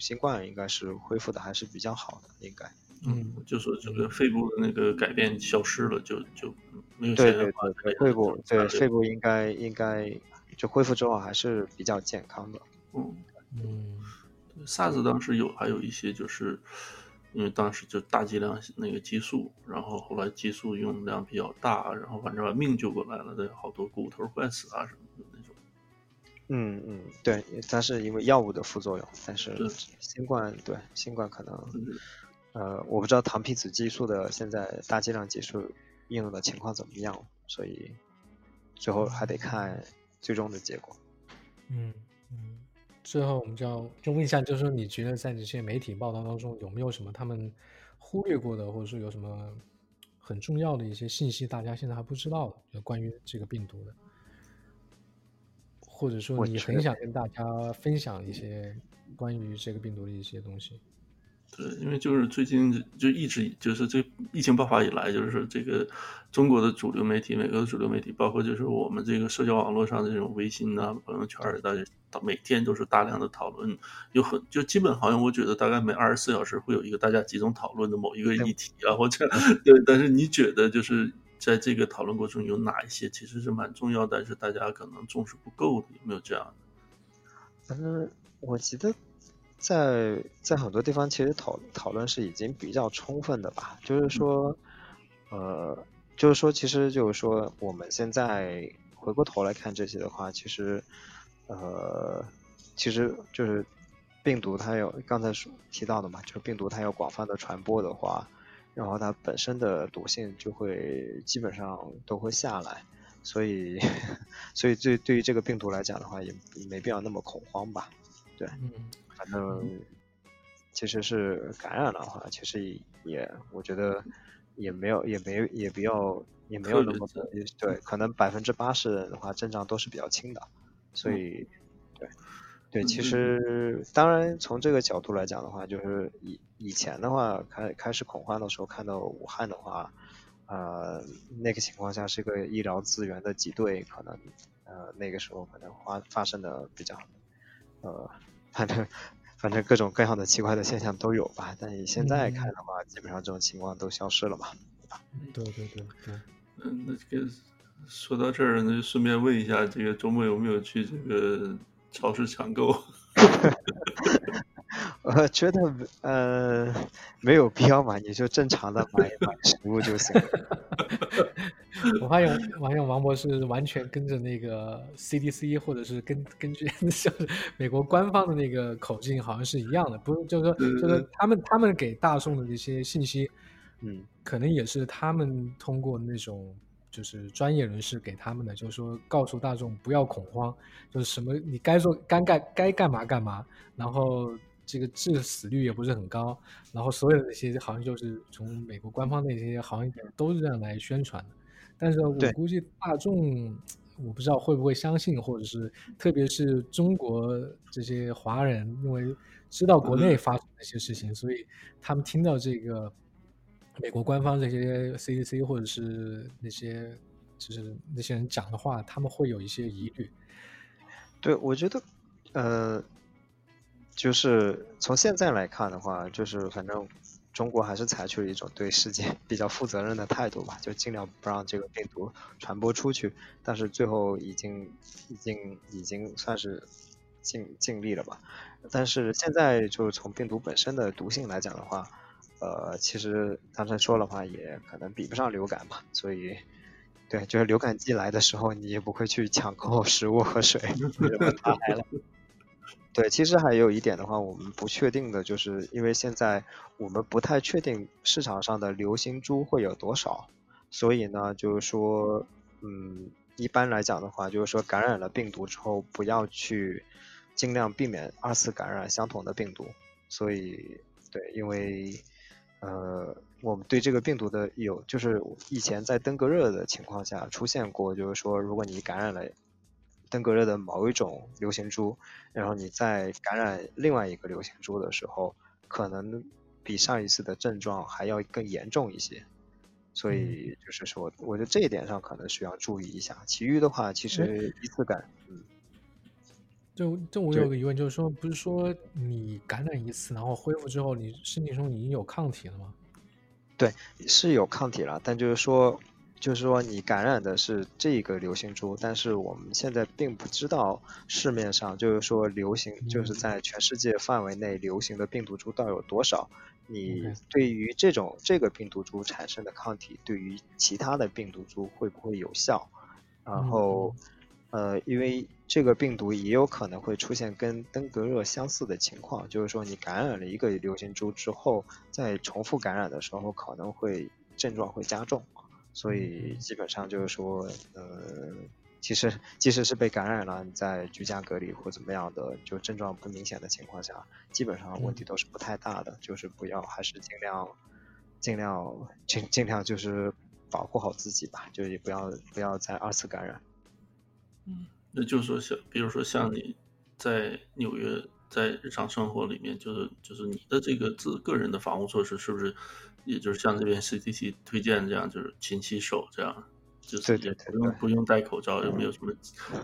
新冠应该是恢复的还是比较好的，应该。嗯，就说整个肺部的那个改变消失了，就就没有对对对，肺部对肺部应该应该就恢复之后还是比较健康的。嗯嗯，SARS 当时有还有一些就是因为当时就大剂量那个激素，然后后来激素用量比较大，然后反正把命救过来了，对，好多骨头坏死啊什么的那种。嗯嗯，对，它是因为药物的副作用，但是新冠对新冠可能，呃，我不知道糖皮质激素的现在大剂量激素应用的情况怎么样，所以最后还得看最终的结果。嗯嗯，最后我们就要就问一下，就是说你觉得在这些媒体报道当中有没有什么他们忽略过的，或者说有什么很重要的一些信息，大家现在还不知道的，就关于这个病毒的？或者说你很想跟大家分享一些关于这个病毒的一些东西。对，因为就是最近就一直就是这疫情爆发以来，就是这个中国的主流媒体、美国的主流媒体，包括就是我们这个社交网络上的这种微信啊、朋友圈，大家每天都是大量的讨论，有很就基本好像我觉得大概每二十四小时会有一个大家集中讨论的某一个议题啊，或者 对，但是你觉得就是。在这个讨论过程中，有哪一些其实是蛮重要，但是大家可能重视不够的，有没有这样的？嗯，我觉得在在很多地方，其实讨讨论是已经比较充分的吧。就是说，呃，就是说，其实就是说，我们现在回过头来看这些的话，其实，呃，其实就是病毒它有刚才说提到的嘛，就是病毒它要广泛的传播的话。然后它本身的毒性就会基本上都会下来，所以，所以对对于这个病毒来讲的话，也没必要那么恐慌吧。对，反正其实是感染的话，其实也我觉得也没有也没也不要也没有那么对，可能百分之八十的人的话症状都是比较轻的，所以对。对，其实当然从这个角度来讲的话，就是以以前的话开开始恐慌的时候，看到武汉的话，呃，那个情况下是个医疗资源的挤兑，可能呃那个时候可能发发生的比较，呃，反正反正各种各样的奇怪的现象都有吧。但你现在看的话，基本上这种情况都消失了嘛，对吧？对对对对。嗯，那这个说到这儿，那就顺便问一下，这个周末有没有去这个？超市抢购，我 觉得呃没有必要嘛，你就正常的买买食物就行。我发现我，发现王博士完全跟着那个 CDC，或者是根根据像 美国官方的那个口径，好像是一样的。不是，就是说，就是他们他们给大众的这些信息，嗯，可能也是他们通过那种。就是专业人士给他们的，就是说告诉大众不要恐慌，就是什么你该做该干该干嘛干嘛，然后这个致死率也不是很高，然后所有的那些好像就是从美国官方那些好像都是这样来宣传的，但是我估计大众我不知道会不会相信，或者是特别是中国这些华人，因为知道国内发生那些事情，所以他们听到这个。美国官方这些 CDC 或者是那些就是那些人讲的话，他们会有一些疑虑。对，我觉得，呃，就是从现在来看的话，就是反正中国还是采取了一种对世界比较负责任的态度吧，就尽量不让这个病毒传播出去。但是最后已经已经已经算是尽尽力了吧。但是现在就从病毒本身的毒性来讲的话，呃，其实刚才说的话也可能比不上流感嘛。所以，对，就是流感季来的时候，你也不会去抢购食物和水？对，其实还有一点的话，我们不确定的就是，因为现在我们不太确定市场上的流行株会有多少，所以呢，就是说，嗯，一般来讲的话，就是说感染了病毒之后，不要去尽量避免二次感染相同的病毒。所以，对，因为，呃，我们对这个病毒的有，就是以前在登革热的情况下出现过，就是说，如果你感染了。登革热的某一种流行株，然后你再感染另外一个流行株的时候，可能比上一次的症状还要更严重一些。所以就是说，我觉得这一点上可能需要注意一下。其余的话，其实一次感，嗯。就就我有个疑问，就是说，不是说你感染一次，然后恢复之后，你身体中已经有抗体了吗？对，是有抗体了，但就是说。就是说，你感染的是这个流行株，但是我们现在并不知道市面上就是说流行，就是在全世界范围内流行的病毒株到底有多少。你对于这种这个病毒株产生的抗体，对于其他的病毒株会不会有效？然后，呃，因为这个病毒也有可能会出现跟登革热相似的情况，就是说你感染了一个流行株之后，在重复感染的时候，可能会症状会加重。所以基本上就是说，呃，其实即使是被感染了，你在居家隔离或怎么样的，就症状不明显的情况下，基本上问题都是不太大的。就是不要，还是尽量尽量尽尽量就是保护好自己吧，就也不要不要再二次感染。嗯，那就是说像，比如说像你在纽约，在日常生活里面，就是就是你的这个自个人的防护措施是不是？也就是像这边 CDC 推荐这样，就是勤洗手，这样就是也不用不用戴口罩，也没有什么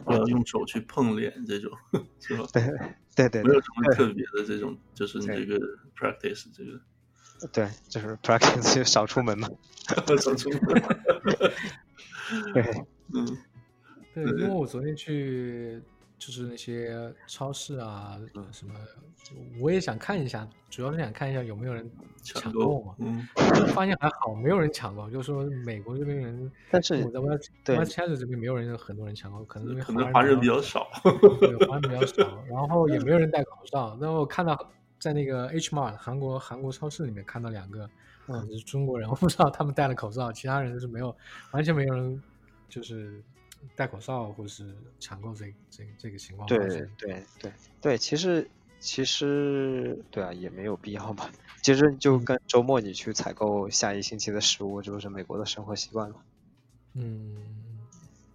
不要用手去碰脸这种，是吧？对对对，没有什么特别的这种，就是这个 practice 这个。对，就是 practice 就少出门嘛，少出门。对，嗯，对，因为我昨天去。就是那些超市啊，什么，我也想看一下，主要是想看一下有没有人抢购嘛。嗯，发现还好，没有人抢购。就是说美国这边人，但是我在 West West 这边没有人，很多人抢购，可能因为可能华人比较少，对，华人比较少。然后也没有人戴口罩。然后看到在那个 H Mart 韩国韩国超市里面看到两个，嗯，是中国人，我不知道他们戴了口罩，其他人是没有，完全没有人，就是。戴口罩或是抢购这这这个情况，对对对对，其实其实对啊，也没有必要吧。其实就跟周末你去采购下一星期的食物，这不是美国的生活习惯吗？嗯，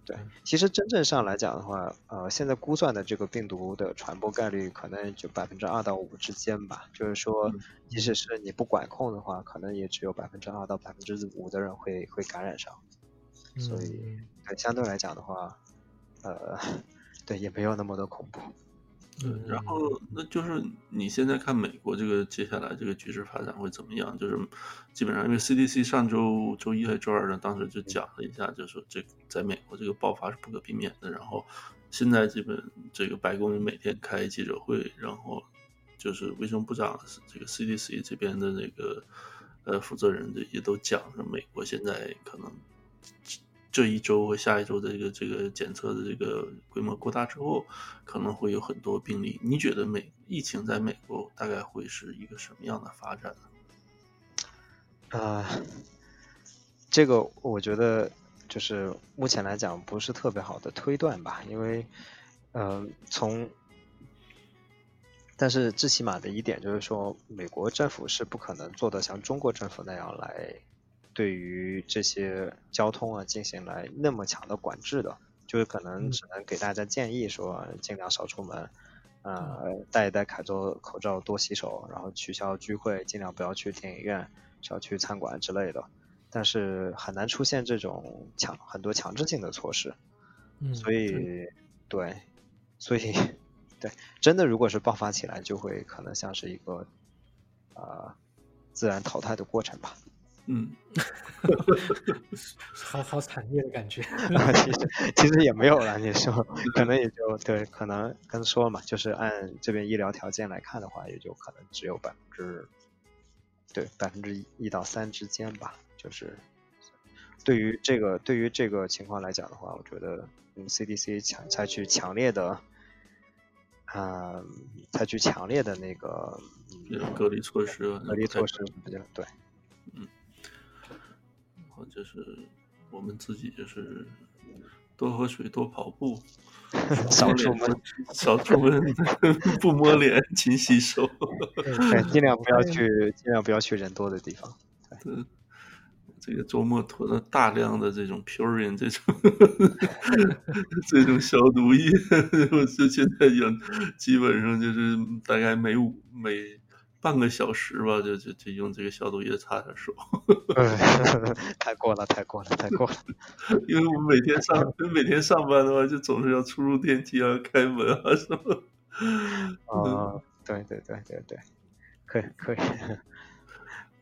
对。其实真正上来讲的话，呃，现在估算的这个病毒的传播概率可能就百分之二到五之间吧。就是说，即使是你不管控的话，可能也只有百分之二到百分之五的人会会感染上。所以，对相对来讲的话，呃，对也没有那么的恐怖。嗯，然后那就是你现在看美国这个接下来这个局势发展会怎么样？就是基本上，因为 CDC 上周周一还是周二呢，当时就讲了一下，就说这在美国这个爆发是不可避免的。然后现在基本这个白宫每天开记者会，然后就是卫生部长这个 CDC 这边的那个呃负责人的也都讲说，美国现在可能。这一周和下一周的这个这个检测的这个规模扩大之后，可能会有很多病例。你觉得美疫情在美国大概会是一个什么样的发展呢？啊，这个我觉得就是目前来讲不是特别好的推断吧，因为嗯，从但是最起码的一点就是说，美国政府是不可能做的像中国政府那样来。对于这些交通啊进行来那么强的管制的，就是可能只能给大家建议说尽量少出门，呃，戴一戴口罩，口罩多洗手，然后取消聚会，尽量不要去电影院，少去餐馆之类的。但是很难出现这种强很多强制性的措施，嗯所以对，所以对，真的如果是爆发起来，就会可能像是一个，呃。自然淘汰的过程吧。嗯，好好惨烈的感觉 啊。其实其实也没有了，你说 可能也就对，可能跟说嘛，就是按这边医疗条件来看的话，也就可能只有百分之对百分之一到三之间吧。就是对于这个对于这个情况来讲的话，我觉得嗯 CDC 强采取强烈的啊采取强烈的那个隔离措施，隔离措施对。就是我们自己就是多喝水，多跑步，少出门，少出门，不摸脸，勤洗手，对，尽量不要去，尽量不要去人多的地方。对，这个周末囤了大量的这种 Purion 这种 这种消毒液，我就现在有基本上就是大概每五每。半个小时吧，就就就用这个消毒液擦擦手。太过了，太过了，太过了。因为我们每天上，每天上班的话，就总是要出入电梯啊、开门啊什么。啊，对对对对对，可以可以。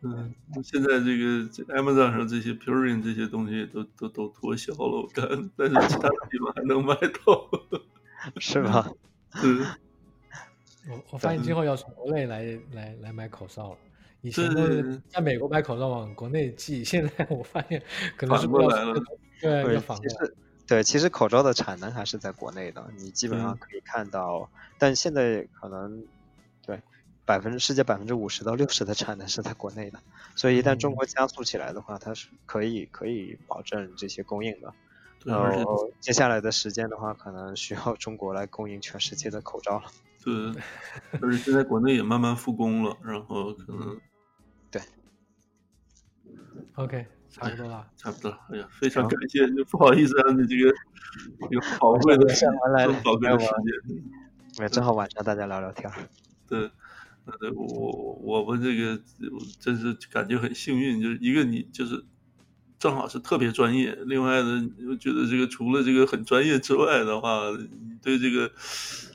嗯，现在这个 Amazon 上这些 Purion 这些东西都都都脱销了，我看，但是其他地方还能买到。是吧？嗯。我我发现今后要从国内来来来买口罩了。以前都是在美国买口罩往国内寄，现在我发现可能是过来了。对，其实对，其实口罩的产能还是在国内的，你基本上可以看到。但现在可能对百分之世界百分之五十到六十的产能是在国内的，所以一旦中国加速起来的话，它是可以可以保证这些供应的。然后接下来的时间的话，可能需要中国来供应全世界的口罩了。对，而且现在国内也慢慢复工了，然后可能对，OK，差不多了，差不多。哎呀，非常感谢，就不好意思让你这个有宝贵的上完来宝贵的时间，哎，正好晚上大家聊聊天。对，对，我我们这个真是感觉很幸运，就是一个你就是正好是特别专业，另外呢，我觉得这个除了这个很专业之外的话，你对这个。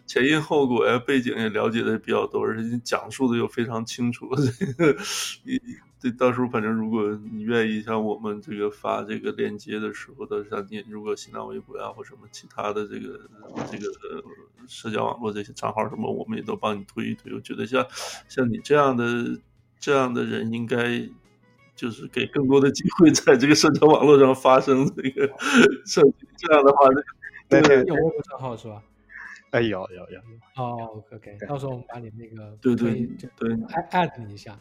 前因后果呀，背景也了解的比较多，而且讲述的又非常清楚。这个，你这到时候反正如果你愿意，像我们这个发这个链接的时候，到时候你如果新浪微博呀或什么其他的这个这个社交网络这些账号什么，我们也都帮你推一推。我觉得像像你这样的这样的人，应该就是给更多的机会在这个社交网络上发生这个 这这样的话，那个有微博账号是吧？哎，有有有有哦，OK，到时候我们把你那个对对对艾特你一下。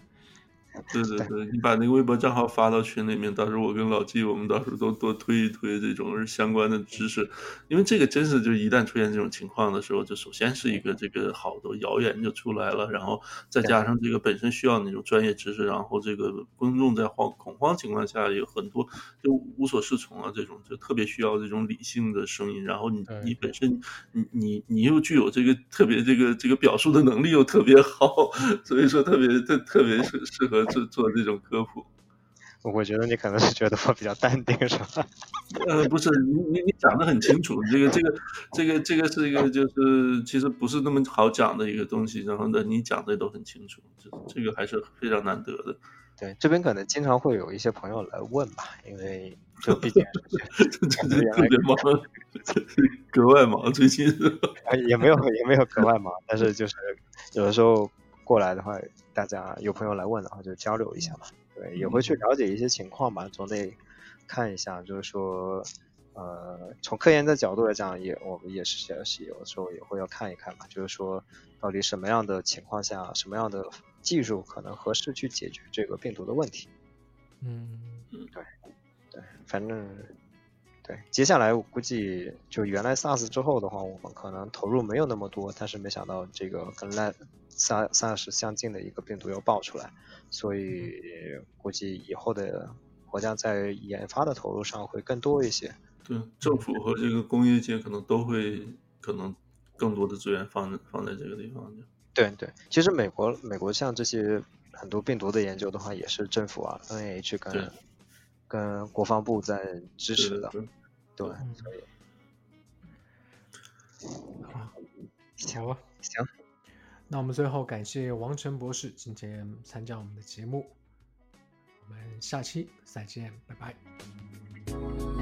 对 对。对，你把那个微博账号发到群里面，到时候我跟老纪，我们到时候都多推一推这种相关的知识，因为这个真是就一旦出现这种情况的时候，就首先是一个这个好多谣言就出来了，然后再加上这个本身需要那种专业知识，然后这个公众在慌恐慌情况下有很多就无所适从啊，这种就特别需要这种理性的声音，然后你你本身你你你又具有这个特别这个这个表述的能力又特别好，所以说特别特特别适适合。做做这种科普，我觉得你可能是觉得我比较淡定，是吧？呃，不是，你你你讲的很清楚，这个这个这个这个是一个就是其实不是那么好讲的一个东西，然后呢，你讲的都很清楚，这这个还是非常难得的。对，这边可能经常会有一些朋友来问吧，因为就毕竟特别忙，格外忙，最近也没有也没有格外忙，但是就是有的时候。过来的话，大家有朋友来问的话，就交流一下嘛。对，也会去了解一些情况吧，总得看一下。就是说，呃，从科研的角度来讲，也我们也是也是有的时候也会要看一看嘛。就是说，到底什么样的情况下，什么样的技术可能合适去解决这个病毒的问题？嗯嗯，对对，反正对。接下来我估计，就原来 SARS 之后的话，我们可能投入没有那么多，但是没想到这个跟来。三三十相近的一个病毒又爆出来，所以估计以后的国家在研发的投入上会更多一些。对，政府和这个工业界可能都会可能更多的资源放放在这个地方。对对，其实美国美国像这些很多病毒的研究的话，也是政府啊 N H 跟跟国防部在支持的。对，所以好，行吧，行。那我们最后感谢王晨博士今天参加我们的节目，我们下期再见，拜拜。